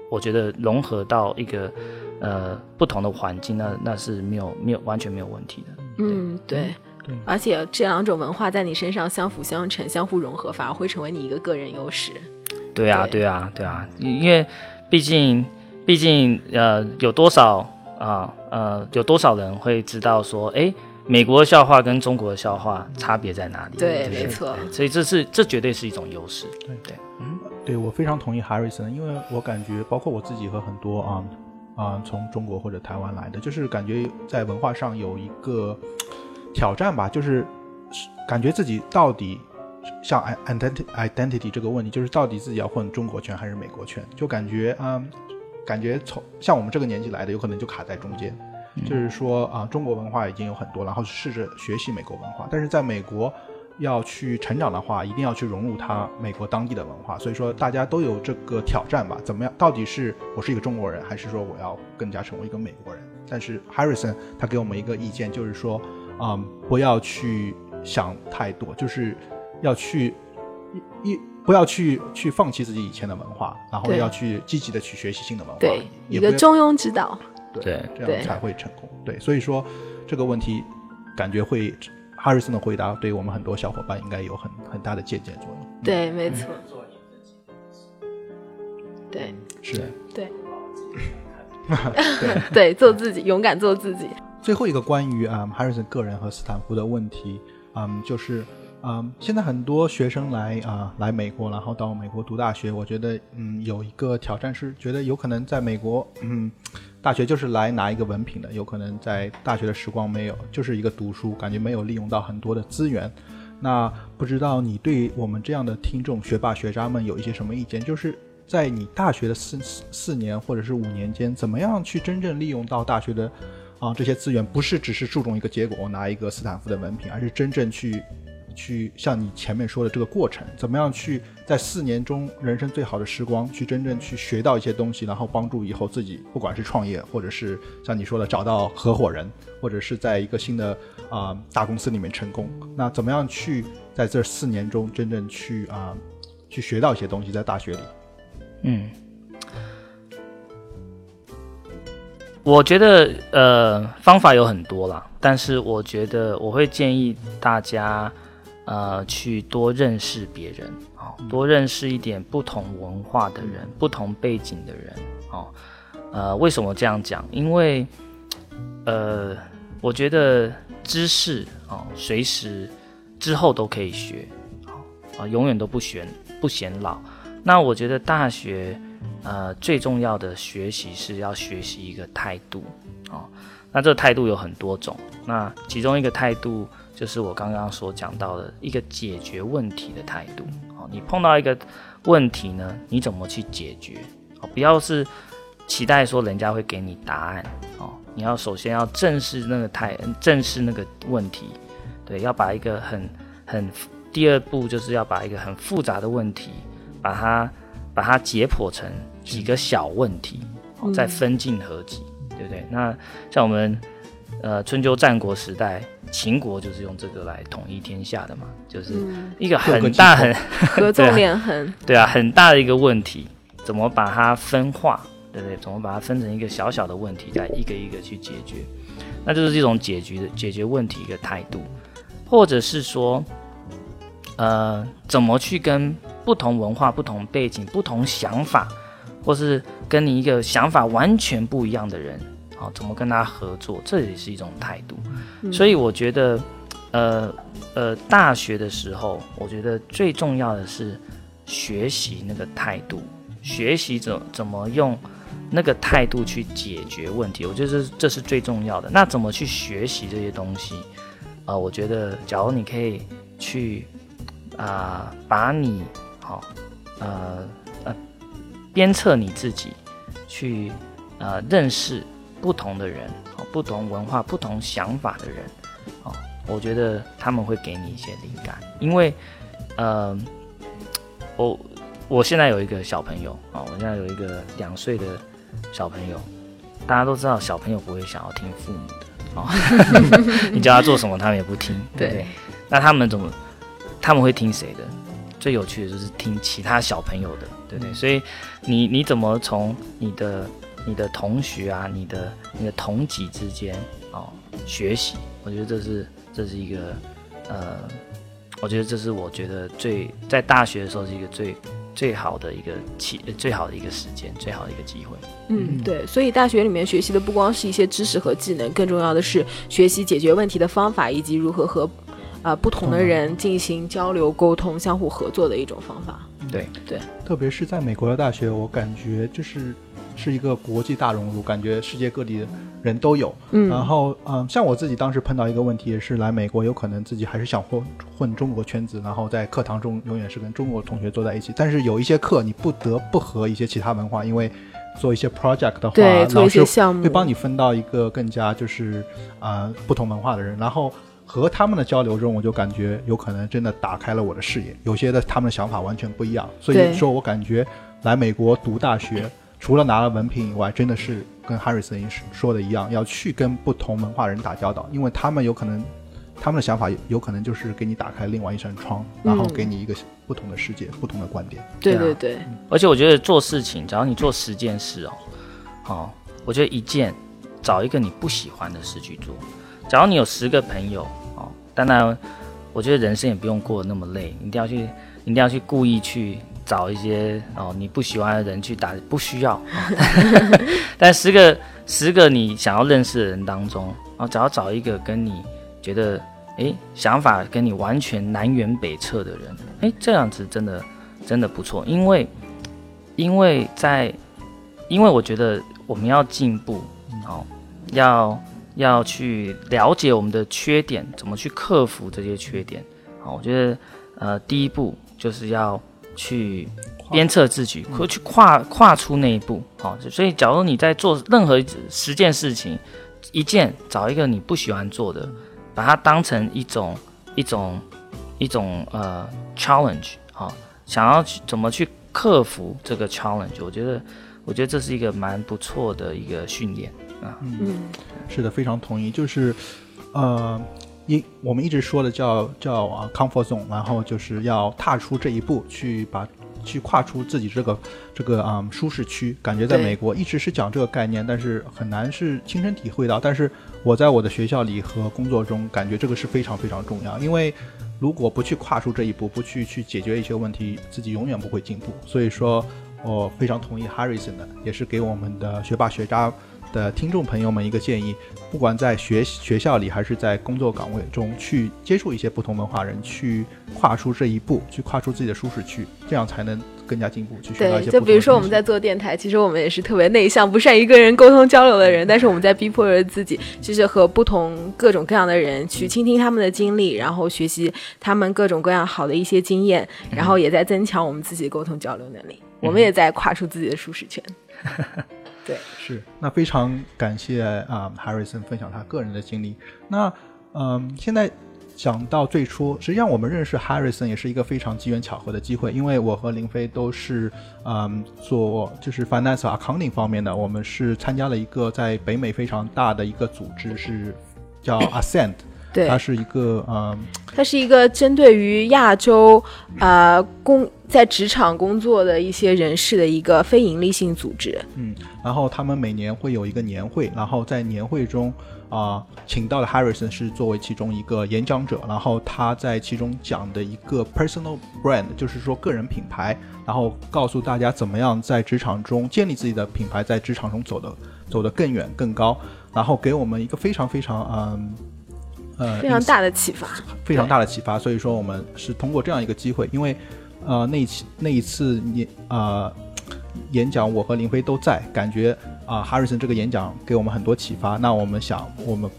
我觉得融合到一个呃不同的环境，那那是没有没有完全没有问题的。嗯，对。而且这两种文化在你身上相辅相成、相互融合，反而会成为你一个个人优势。对啊，对对啊，对啊，因为毕竟，毕竟，呃，有多少啊，呃，有多少人会知道说，哎，美国的笑话跟中国的笑话差别在哪里？对，不没错，所以这是这绝对是一种优势。对对，嗯对我非常同意 Harrison，因为我感觉包括我自己和很多啊啊、从中国或者台湾来的，就是感觉在文化上有一个挑战吧，就是感觉自己到底像 identity identity 这个问题，就是到底自己要混中国圈还是美国圈，就感觉啊、感觉从像我们这个年纪来的，有可能就卡在中间。就是说啊、中国文化已经有很多，然后试着学习美国文化，但是在美国要去成长的话，一定要去融入它美国当地的文化。所以说，大家都有这个挑战吧？怎么样？到底是我是一个中国人，还是说我要更加成为一个美国人？但是 Harrison 他给我们一个意见，就是说，嗯，不要去想太多，就是要去一一不要去去放弃自己以前的文化，然后要去积极的去学习新的文化，对，一也不要个中庸之道。对对这样才会成功。对，所以说这个问题感觉会哈瑞森的回答对我们很多小伙伴应该有很很大的借鉴作用。对，没错。对是对对。对，做自己，勇敢做自己。最后一个关于啊、哈瑞森个人和斯坦福的问题，嗯，就是嗯，现在很多学生来啊、来美国，然后到美国读大学，我觉得嗯有一个挑战是，觉得有可能在美国嗯大学就是来拿一个文凭的，有可能在大学的时光没有，就是一个读书，感觉没有利用到很多的资源。那不知道你对我们这样的听众学霸学渣们有一些什么意见？就是在你大学的四四年或者是五年间，怎么样去真正利用到大学的啊这些资源？不是只是注重一个结果，拿一个斯坦福的文凭，而是真正去去像你前面说的这个过程，怎么样去在四年中人生最好的时光，去真正去学到一些东西，然后帮助以后自己不管是创业，或者是像你说的找到合伙人，或者是在一个新的啊、大公司里面成功。那怎么样去在这四年中真正去啊、去学到一些东西，在大学里？嗯，我觉得呃方法有很多啦，但是我觉得我会建议大家呃去多认识别人哦，多认识一点不同文化的人、不同背景的人哦。呃，为什么这样讲？因为呃，我觉得知识哦，随时之后都可以学，啊、永远都不嫌不嫌老。那我觉得大学，呃，最重要的学习是要学习一个态度，哦，那这个态度有很多种，那其中一个态度就是我刚刚所讲到的一个解决问题的态度，哦，你碰到一个问题呢，你怎么去解决？哦，不要是期待说人家会给你答案，哦，你要首先要正视那个态，正视那个问题，对，要把一个很很，第二步就是要把一个很复杂的问题。把它把它解剖成几个小问题，哦、再分进合集，对不对？那像我们呃春秋战国时代，秦国就是用这个来统一天下的嘛，就是一个很大击很 合纵连横。对啊很大的一个问题，怎么把它分化，对不对？怎么把它分成一个小小的问题，再一个一个去解决？那就是这种解决的解决问题一个态度，或者是说，呃，怎么去跟不同文化、不同背景、不同想法，或是跟你一个想法完全不一样的人，啊、怎么跟他合作，这也是一种态度。所以我觉得，呃呃，大学的时候，我觉得最重要的是学习那个态度，学习怎怎么用那个态度去解决问题。我觉得这是这是最重要的。那怎么去学习这些东西？啊、我觉得假如你可以去啊、把你好、呃呃鞭策你自己去呃认识不同的人，哦，不同文化、不同想法的人，哦，我觉得他们会给你一些灵感，因为呃，我我现在有一个小朋友啊、哦，我现在有一个两岁的小朋友，大家都知道小朋友不会想要听父母的哦 你叫他做什么他们也不听，对不对？对那他们怎么他们会听谁的？最有趣的就是听其他小朋友的，对不对？所以你你怎么从你的你的同学啊，你的你的同级之间哦学习？我觉得这是这是一个呃，我觉得这是我觉得最在大学的时候是一个最最好的一个期，最好的一个时间，最好的一个机会。嗯，对，所以大学里面学习的不光是一些知识和技能，更重要的是学习解决问题的方法，以及如何和啊不同的人进行交流、沟通、相互合作的一种方法。对对，特别是在美国的大学，我感觉就是是一个国际大熔炉，感觉世界各地的人都有。嗯，然后嗯，像我自己当时碰到一个问题，也是来美国，有可能自己还是想混混中国圈子，然后在课堂中永远是跟中国同学坐在一起。但是有一些课你不得不和一些其他文化，因为做一些 project 的话，老师项目会帮你分到一个更加就是啊、不同文化的人，然后。和他们的交流中，我就感觉有可能真的打开了我的视野。有些的他们的想法完全不一样，所以说我感觉来美国读大学，除了拿了文凭以外，真的是跟 Harrison 说的一样，要去跟不同文化人打交道，因为他们有可能他们的想法有有可能就是给你打开另外一扇窗，然后给你一个不同的世界、不同的观点。对啊对对对，而且我觉得做事情，只要你做十件事哦，哦，我觉得一件找一个你不喜欢的事去做。假如你有十个朋友哦，当然，我觉得人生也不用过得那么累，你一定要去，一定要去故意去找一些哦你不喜欢的人去打，不需要。哦 但十个十个你想要认识的人当中，哦，只要找一个跟你觉得诶想法跟你完全南辕北辙的人，诶，这样子真的真的不错，因为因为在因为我觉得我们要进步，哦，要要去了解我们的缺点，怎么去克服这些缺点。好，我觉得呃第一步就是要去鞭策自己，或去跨跨出那一步。好，所以假如你在做任何十件事情，一件找一个你不喜欢做的，把它当成一种一种一种呃 challenge，好，想要去怎么去克服这个 challenge，我觉得我觉得这是一个蛮不错的一个训练啊。嗯，是的，非常同意。就是，呃，一我们一直说的叫叫啊 comfort zone，然后就是要踏出这一步，去把去跨出自己这个这个啊、舒适区。感觉在美国一直是讲这个概念，但是很难是亲身体会到。但是我在我的学校里和工作中，感觉这个是非常非常重要，因为。如果不去跨出这一步，不去去解决一些问题，自己永远不会进步。所以说，我非常同意 Harrison 的，也是给我们的学霸学渣的听众朋友们一个建议：不管在学学校里还是在工作岗位中，去接触一些不同文化人，去跨出这一步，去跨出自己的舒适区，这样才能更加进步，去学到一，些对就比如说我们在做电台，其实我们也是特别内向、不善于跟人沟通交流的人，但是我们在逼迫着自己，就是和不同各种各样的人去倾听他们的经历，然后学习他们各种各样好的一些经验，然后也在增强我们自己的沟通交流能力。我们也在跨出自己的舒适圈。对，是，那非常感谢啊、Harrison 分享他个人的经历。那嗯，现在讲到最初，实际上我们认识 Harrison 也是一个非常机缘巧合的机会，因为我和林飞都是嗯做就是 finance accounting 方面的，我们是参加了一个在北美非常大的一个组织，是叫 Ascend，对它，是一个嗯它是一个针对于亚洲呃工在职场工作的一些人士的一个非盈利性组织。嗯，然后他们每年会有一个年会，然后在年会中啊、请到了 Harrison 是作为其中一个演讲者，然后他在其中讲的一个 personal brand，就是说个人品牌，然后告诉大家怎么样在职场中建立自己的品牌，在职场中走得走得更远更高，然后给我们一个非常非常嗯呃非常大的启发，非常大的启发。所以说，我们是通过这样一个机会，因为呃那一期那一次演呃演讲，我和林飞都在，感觉啊、哈 Harrison 这个演讲给我们很多启发。那我们想，我们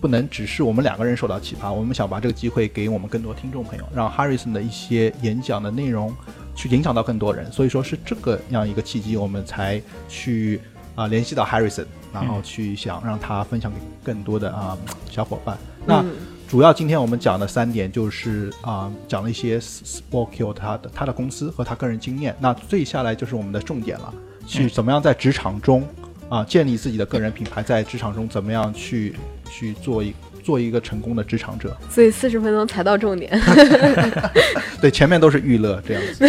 不能只是我们两个人受到启发，我们想把这个机会给我们更多听众朋友，让 Harrison 的一些演讲的内容去影响到更多人。所以说是这个样一个契机，我们才去啊、联系到 Harrison，然后去想让他分享给更多的啊、小伙伴。那、嗯主要今天我们讲的三点就是啊、讲了一些 Sportkill 他的他的公司和他个人经验。那最下来就是我们的重点了，去怎么样在职场中啊、建立自己的个人品牌，在职场中怎么样去去做一做一个成功的职场者。所以四十分钟才到重点，对，前面都是预热这样子。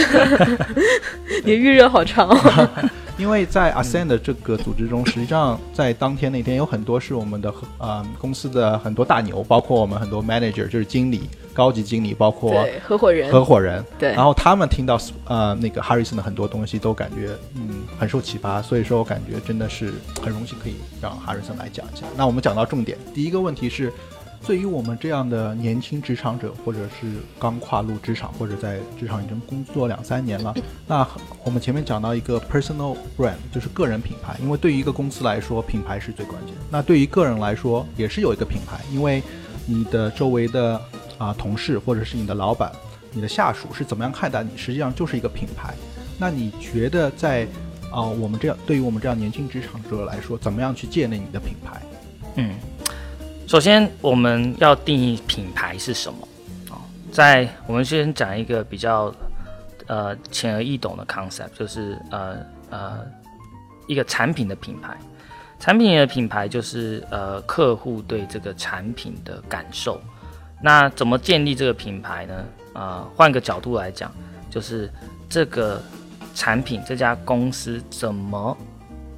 你预热好长、哦。因为在 Ascend 的这个组织中，实际上在当天那天有很多是我们的呃公司的很多大牛，包括我们很多 manager，就是经理、高级经理，包括合伙人，合伙人。对，然后他们听到呃那个 Harrison 的很多东西，都感觉嗯很受启发，所以说我感觉真的是很荣幸可以让 Harrison 来讲一下。那我们讲到重点，第一个问题是。对于我们这样的年轻职场者，或者是刚跨入职场，或者在职场已经工作两三年了，那我们前面讲到一个 personal brand，就是个人品牌。因为对于一个公司来说，品牌是最关键。那对于个人来说，也是有一个品牌，因为你的周围的啊同事，或者是你的老板、你的下属是怎么样看待你，实际上就是一个品牌。那你觉得在啊我们这样对于我们这样年轻职场者来说，怎么样去建立你的品牌？嗯。首先，我们要定义品牌是什么啊？在我们先讲一个比较呃浅而易懂的 concept，就是呃呃一个产品的品牌。产品的品牌就是呃客户对这个产品的感受。那怎么建立这个品牌呢？啊，换个角度来讲，就是这个产品这家公司怎么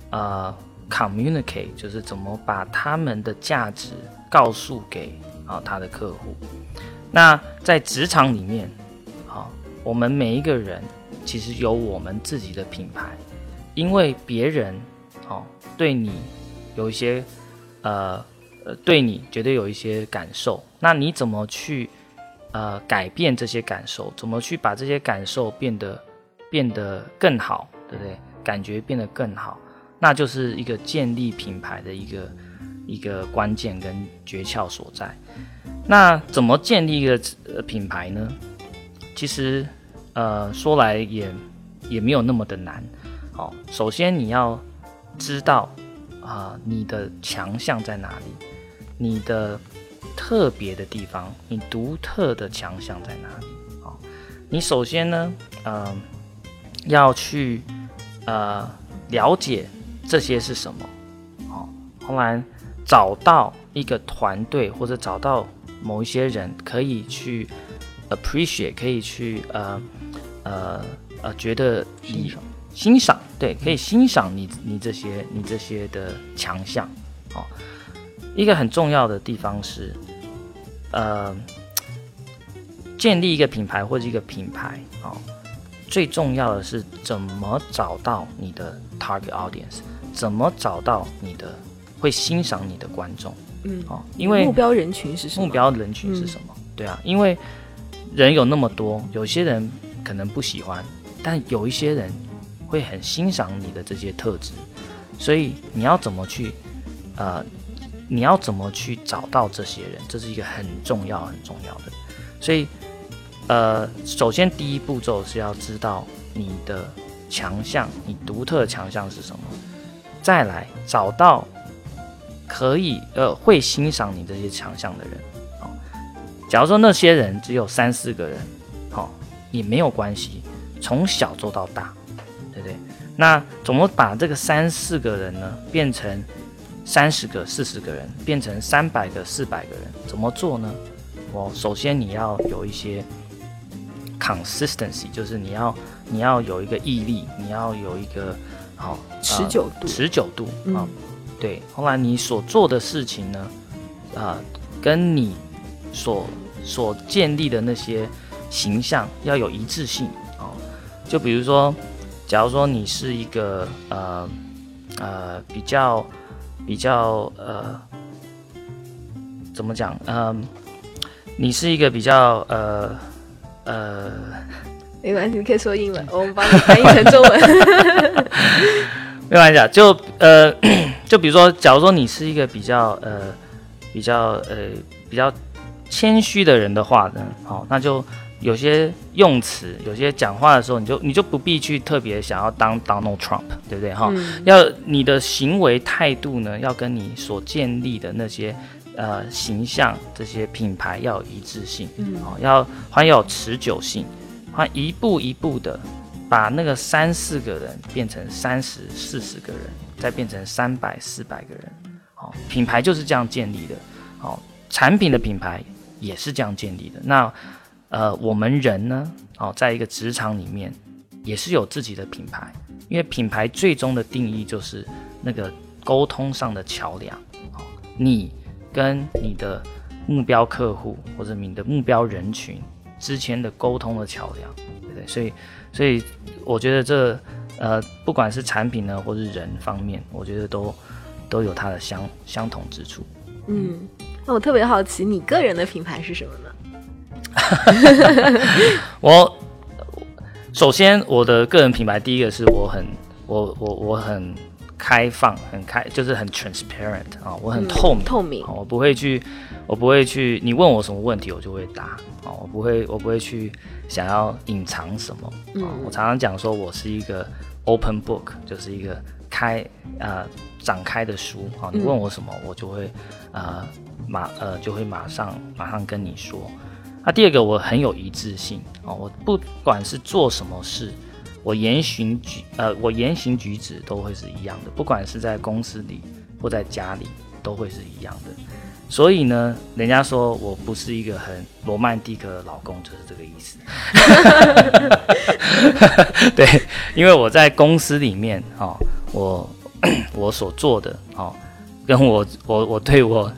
呃 communicate，就是怎么把他们的价值。告诉给啊他的客户，那在职场里面，好，我们每一个人其实有我们自己的品牌，因为别人哦对你有一些呃呃对你绝对有一些感受，那你怎么去呃改变这些感受？怎么去把这些感受变得变得更好，对不对？感觉变得更好，那就是一个建立品牌的一个。一个关键跟诀窍所在。那怎么建立一个品牌呢？其实，呃，说来也也没有那么的难。好，首先你要知道啊，你的强项在哪里，你的特别的地方，你独特的强项在哪里？好，你首先呢，呃，要去呃了解这些是什么。好，后来。找到一个团队，或者找到某一些人，可以去 appreciate，可以去呃呃呃觉得欣赏欣赏，对，可以欣赏你你这些你这些的强项。哦，一个很重要的地方是，呃，建立一个品牌或者一个品牌，哦，最重要的是怎么找到你的 target audience，怎么找到你的。会欣赏你的观众，嗯，哦，因为目标人群是什么？目标人群是什么？对啊，因为人有那么多，有些人可能不喜欢，但有一些人会很欣赏你的这些特质，所以你要怎么去，呃，你要怎么去找到这些人？这是一个很重要、很重要的。所以，呃，首先第一步骤是要知道你的强项，你独特的强项是什么，再来找到。可以，呃，会欣赏你这些强项的人，哦，假如说那些人只有三四个人，好，也没有关系，从小做到大，对不对？那怎么把这个三四个人呢，变成三十个、四十个人，变成三百个、四百个人？怎么做呢？我首先你要有一些 consistency，就是你要你要有一个毅力，你要有一个好持久度，持久度啊。对，后来你所做的事情呢，啊，跟你所所建立的那些形象要有一致性哦。就比如说，假如说你是一个呃呃比较比较呃怎么讲？嗯，你是一个比较呃呃，没关系，你可以说英文，我们帮你翻译成中文。没关系，就呃，就比如说，假如说你是一个比较呃比较呃比较谦虚的人的话呢，好，那就有些用词，有些讲话的时候，你就你就不必去特别想要当 Donald Trump，对不对哈？要你的行为态度呢，要跟你所建立的那些呃形象这些品牌要有一致性，嗯，好，要还有持久性，他一步一步的。把那个三四个人变成三十四十个人，再变成三百四百个人，好，品牌就是这样建立的，好，产品的品牌也是这样建立的。那呃，我们人呢，哦，在一个职场里面也是有自己的品牌，因为品牌最终的定义就是那个沟通上的桥梁，哦，你跟你的目标客户或者你的目标人群之前的沟通的桥梁，对不对？所以，所以我觉得这呃，不管是产品呢，或是人方面，我觉得都都有它的相相同之处。嗯，那我特别好奇，你个人的品牌是什么呢？我首先我的个人品牌，第一个是我很我我我很开放，很开，就是很 transparent 啊，我很透明，透明，我不会去，我不会去，你问我什么问题，我就会答啊，我不会，我不会去想要隐藏什么啊。我常常讲说我是一个 open book，就是一个开呃展开的书啊，你问我什么，我就会呃马呃就会马上马上跟你说。那第二个，我很有一致性啊，我不管是做什么事，我言行举呃，我言行举止都会是一样的，不管是在公司里或在家里，都会是一样的。所以呢，人家说我不是一个很罗曼蒂克的老公，就是这个意思。对，因为我在公司里面哦，我我所做的哦，跟我我我对我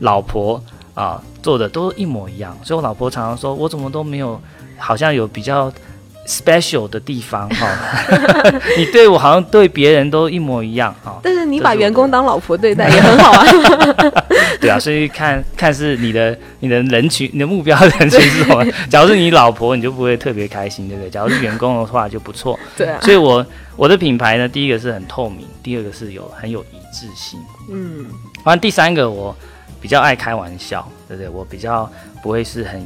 老婆。啊，做的都一模一样，所以我老婆常常说，我怎么都没有，好像有比较 special 的地方哈。你对我好像对别人都一模一样哈。但是你把员工当老婆对待 也很好啊。对啊，所以看看是你的你的人群，你的目标人群是什么？假如是你老婆，你就不会特别开心，对不对？假如是员工的话就不错。对啊。所以我我的品牌呢，第一个是很透明，第二个是有很有一致性。嗯。反正第三个我。比较爱开玩笑，对不对？我比较不会是很，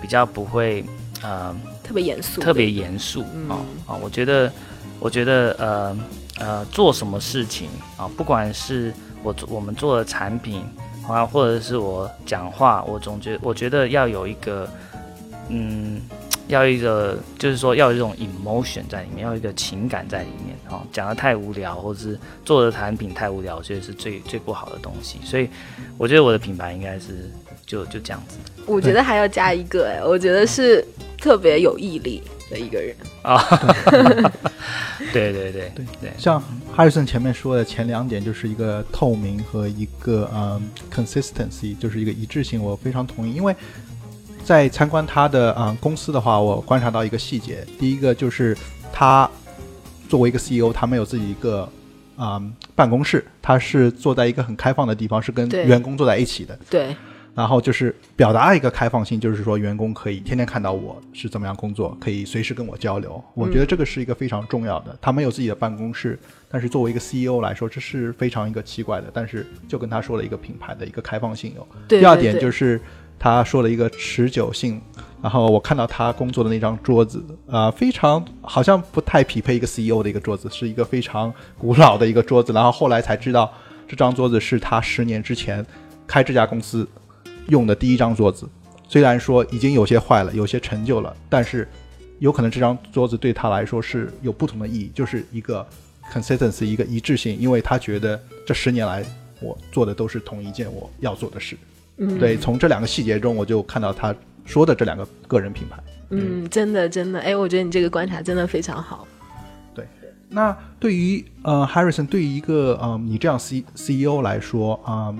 比较不会，呃，特别严肃，特别严肃啊啊！我觉得，我觉得，呃呃，做什么事情啊，不管是我我们做的产品啊，或者是我讲话，我总觉我觉得要有一个，嗯。要一个，就是说要有一种 emotion 在里面，要一个情感在里面。哦，讲的太无聊，或者是做的产品太无聊，我觉得是最最不好的东西。所以，我觉得我的品牌应该是就就这样子。我觉得还要加一个，哎，我觉得是特别有毅力的一个人啊。对对对对对，像哈里森前面说的前两点，就是一个透明和一个嗯 consistency，就是一个一致性，我非常同意，因为。在参观他的啊公司的话，我观察到一个细节。第一个就是他作为一个 CEO，他没有自己一个啊办公室，他是坐在一个很开放的地方，是跟员工坐在一起的。对。然后就是表达一个开放性，就是说员工可以天天看到我是怎么样工作，可以随时跟我交流。我觉得这个是一个非常重要的。他们有自己的办公室，但是作为一个 CEO 来说，这是非常一个奇怪的。但是就跟他说了一个品牌的一个开放性有。第二点就是。他说了一个持久性，然后我看到他工作的那张桌子，啊，非常好像不太匹配一个 CEO 的一个桌子，是一个非常古老的一个桌子。然后后来才知道，这张桌子是他十年之前开这家公司用的第一张桌子。虽然说已经有些坏了，有些陈旧了，但是有可能这张桌子对他来说是有不同的意义，就是一个 consistency，一个一致性，因为他觉得这十年来我做的都是同一件我要做的事。嗯对，从这两个细节中，我就看到他说的这两个个人品牌。嗯，真的，真的，哎，我觉得你这个观察真的非常好。对，那对于呃，Harrison，对于一个呃你这样 C C E O 来说啊，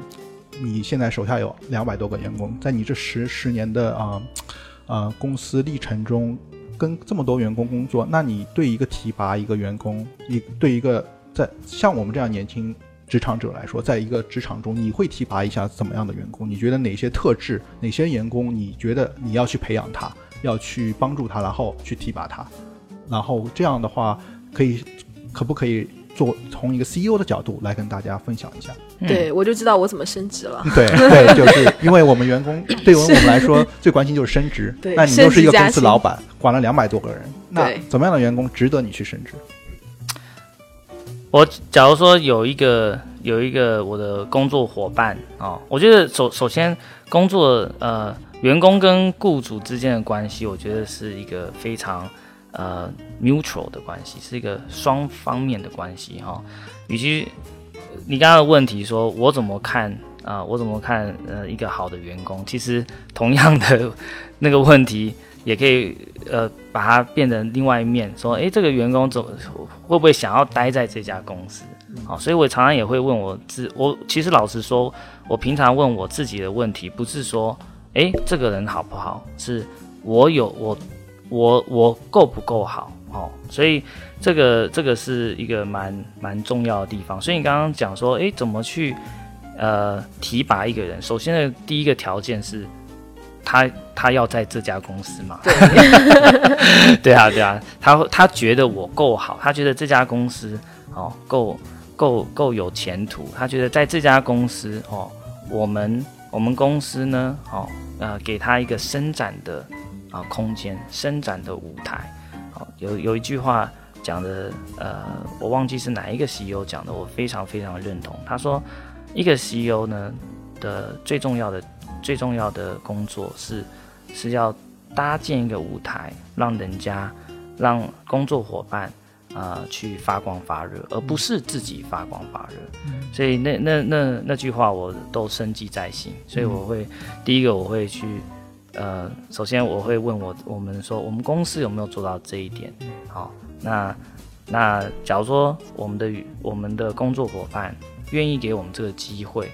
你现在手下有两百多个员工，在你这十十年的啊啊公司历程中，跟这么多员工工作，那你对一个提拔一个员工，你对一个在像我们这样年轻。职场者来说，在一个职场中，你会提拔一下怎么样的员工？你觉得哪些特质、哪些员工，你觉得你要去培养他，要去帮助他，然后去提拔他？然后这样的话，可以可不可以做从一个 CEO 的角度来跟大家分享一下？对我就知道我怎么升职了。对对，就是因为我们员工对于我们来说最关心就是升职。那你又是一个公司老板，管了两百多个人，那怎么样的员工值得你去升职？我假如说有一个有一个我的工作伙伴啊，我觉得首首先工作呃员工跟雇主之间的关系，我觉得是一个非常呃 mutual 的关系，是一个双方面的关系哈。与其你刚刚的问题说我怎么看啊，我怎么看呃一个好的员工，其实同样的那个问题。也可以呃把它变成另外一面，说，诶，这个员工怎会不会想要待在这家公司？好，所以我常常也会问我自我，其实老实说，我平常问我自己的问题，不是说，诶，这个人好不好，是我有我我我够不够好？哦，所以这个这个是一个蛮蛮重要的地方。所以你刚刚讲说，诶，怎么去呃提拔一个人？首先的第一个条件是。他他要在这家公司嘛？对，对啊，对啊，他他觉得我够好，他觉得这家公司哦够够够有前途，他觉得在这家公司哦，我们我们公司呢哦呃给他一个伸展的啊空间，伸展的舞台。好，有有一句话讲的呃，我忘记是哪一个 CEO 讲的，我非常非常认同。他说，一个 CEO 呢的最重要的。最重要的工作是，是要搭建一个舞台，让人家，让工作伙伴，啊，去发光发热，而不是自己发光发热。所以那那那那句话我都深记在心。所以我会第一个我会去，呃，首先我会问我我们说我们公司有没有做到这一点？好，那那假如说我们的我们的工作伙伴愿意给我们这个机会。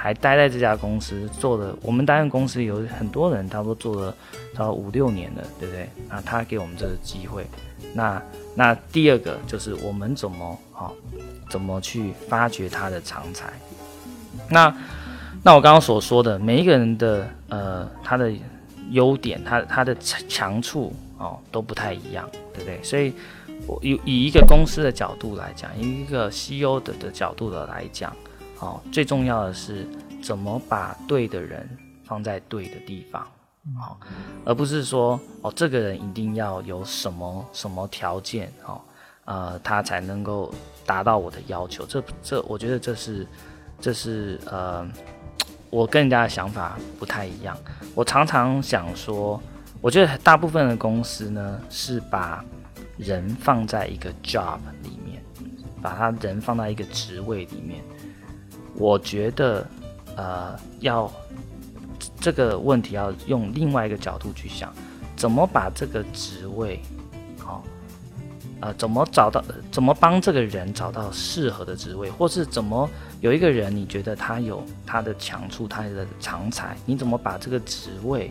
还待在这家公司做了，我们担任公司有很多人，他都做了到五六年了，对不对？那他给我们这个机会，那那第二个就是我们怎么好，怎么去发掘他的长才？那那我刚刚所说的每一个人的呃他的优点，它它的强强处哦都不太一样，对不对？所以我以以一个公司的角度来讲，以一个 CEO 的的角度的来讲。哦，最重要的是怎么把对的人放在对的地方，哦，而不是说哦，这个人一定要有什么什么条件，哦，呃，他才能够达到我的要求。这这，我觉得这是这是呃，我跟人家的想法不太一样。我常常想说，我觉得大部分的公司呢，是把人放在一个 job 里面，把他人放在一个职位里面。我觉得，呃，要这个问题要用另外一个角度去想，怎么把这个职位，呃，怎么找到，怎么帮这个人找到适合的职位，或是怎么有一个人你觉得他有他的强处，他的长才，你怎么把这个职位，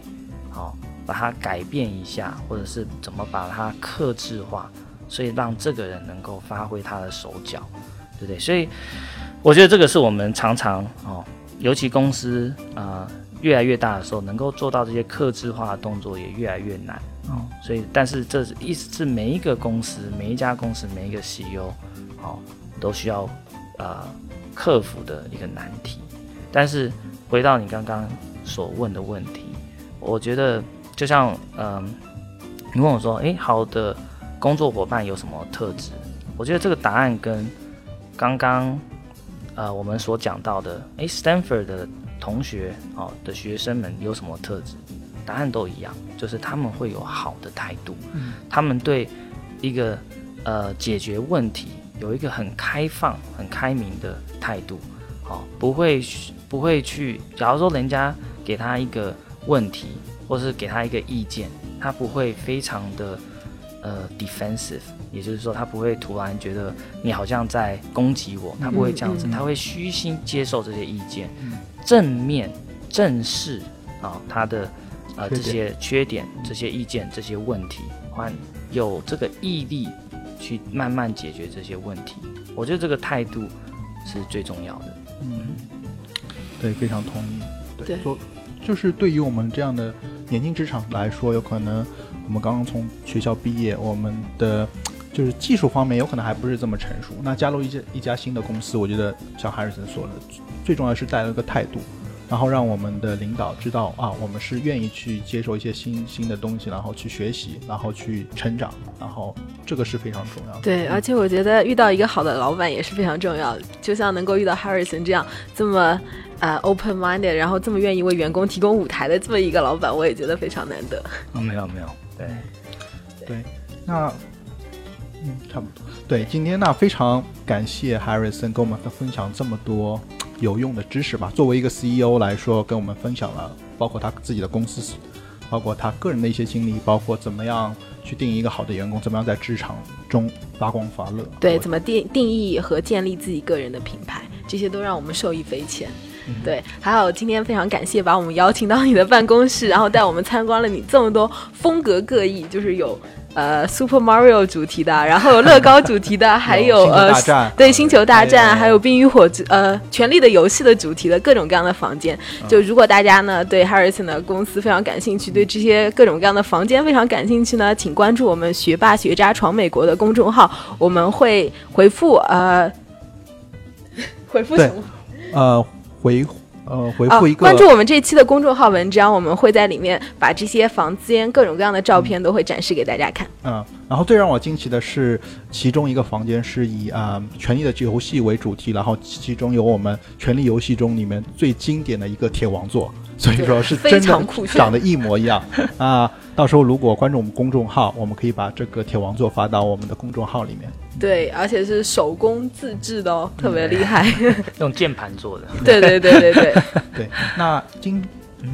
好，把它改变一下，或者是怎么把它克制化，所以让这个人能够发挥他的手脚，对不对？所以。我觉得这个是我们常常哦，尤其公司啊越来越大的时候，能够做到这些克制化的动作也越来越难哦。所以，但是这是意思是每一个公司、每一家公司、每一个 CEO 哦，都需要呃克服的一个难题。但是回到你刚刚所问的问题，我觉得就像嗯，你问我说，诶，好的工作伙伴有什么特质？我觉得这个答案跟刚刚。呃，我们所讲到的，诶 s t a n f o r d 的同学哦的学生们有什么特质？答案都一样，就是他们会有好的态度，他们对一个呃解决问题有一个很开放、很开明的态度，好，不会不会去，假如说人家给他一个问题，或是给他一个意见，他不会非常的呃 defensive。也就是说，他不会突然觉得你好像在攻击我，他不会这样子，他会虚心接受这些意见，正面正视啊他的啊这些缺点、这些意见、这些问题，还有这个毅力去慢慢解决这些问题。我觉得这个态度是最重要的。嗯，对，非常同意。对，说就是对于我们这样的年轻职场来说，有可能我们刚刚从学校毕业，我们的。就是技术方面有可能还不是这么成熟，那加入一家一家新的公司，我觉得像海尔森说的，最重要是带了个态度，然后让我们的领导知道啊，我们是愿意去接受一些新新的东西，然后去学习，然后去成长，然后这个是非常重要的。对，而且我觉得遇到一个好的老板也是非常重要，就像能够遇到 Harrison 这样这么呃 open minded，然后这么愿意为员工提供舞台的这么一个老板，我也觉得非常难得。嗯，没有没有，对对，那。嗯，差不多。对，今天呢，非常感谢 Harrison 跟我们分享这么多有用的知识吧。作为一个 CEO 来说，跟我们分享了包括他自己的公司包括他个人的一些经历，包括怎么样去定义一个好的员工，怎么样在职场中发光发热。对，怎么定定义和建立自己个人的品牌，这些都让我们受益匪浅。对，还有今天非常感谢把我们邀请到你的办公室，然后带我们参观了你这么多风格各异，就是有呃 Super Mario 主题的，然后有乐高主题的，还有呃对星球大战，还有冰与火之呃权力的游戏的主题的各种各样的房间。就如果大家呢对 Harrison 的公司非常感兴趣，对这些各种各样的房间非常感兴趣呢，请关注我们学霸学渣闯美国的公众号，我们会回复呃 回复什么？呃。回呃回复一个关注我们这期的公众号文章，我们会在里面把这些房间各种各样的照片都会展示给大家看。嗯，然后最让我惊奇的是，其中一个房间是以啊《权力的游戏》为主题，然后其中有我们《权力游戏》中里面最经典的一个铁王座，所以说是真的长得一模一样啊。到时候如果关注我们公众号，我们可以把这个铁王座发到我们的公众号里面。对，而且是手工自制的哦，特别厉害，用键盘做的。对对对对对对。那今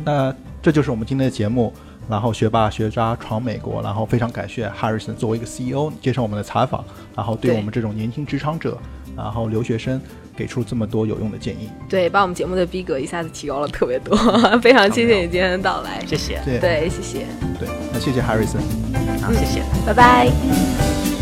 那这就是我们今天的节目。然后学霸学渣闯美国，然后非常感谢 Harrison 作为一个 CEO 接受我们的采访，然后对我们这种年轻职场者，然后留学生给出这么多有用的建议。对，把我们节目的逼格一下子提高了特别多，非常谢谢你今天的到来。谢谢。对，谢谢。对，那谢谢 Harrison。好，谢谢。拜拜。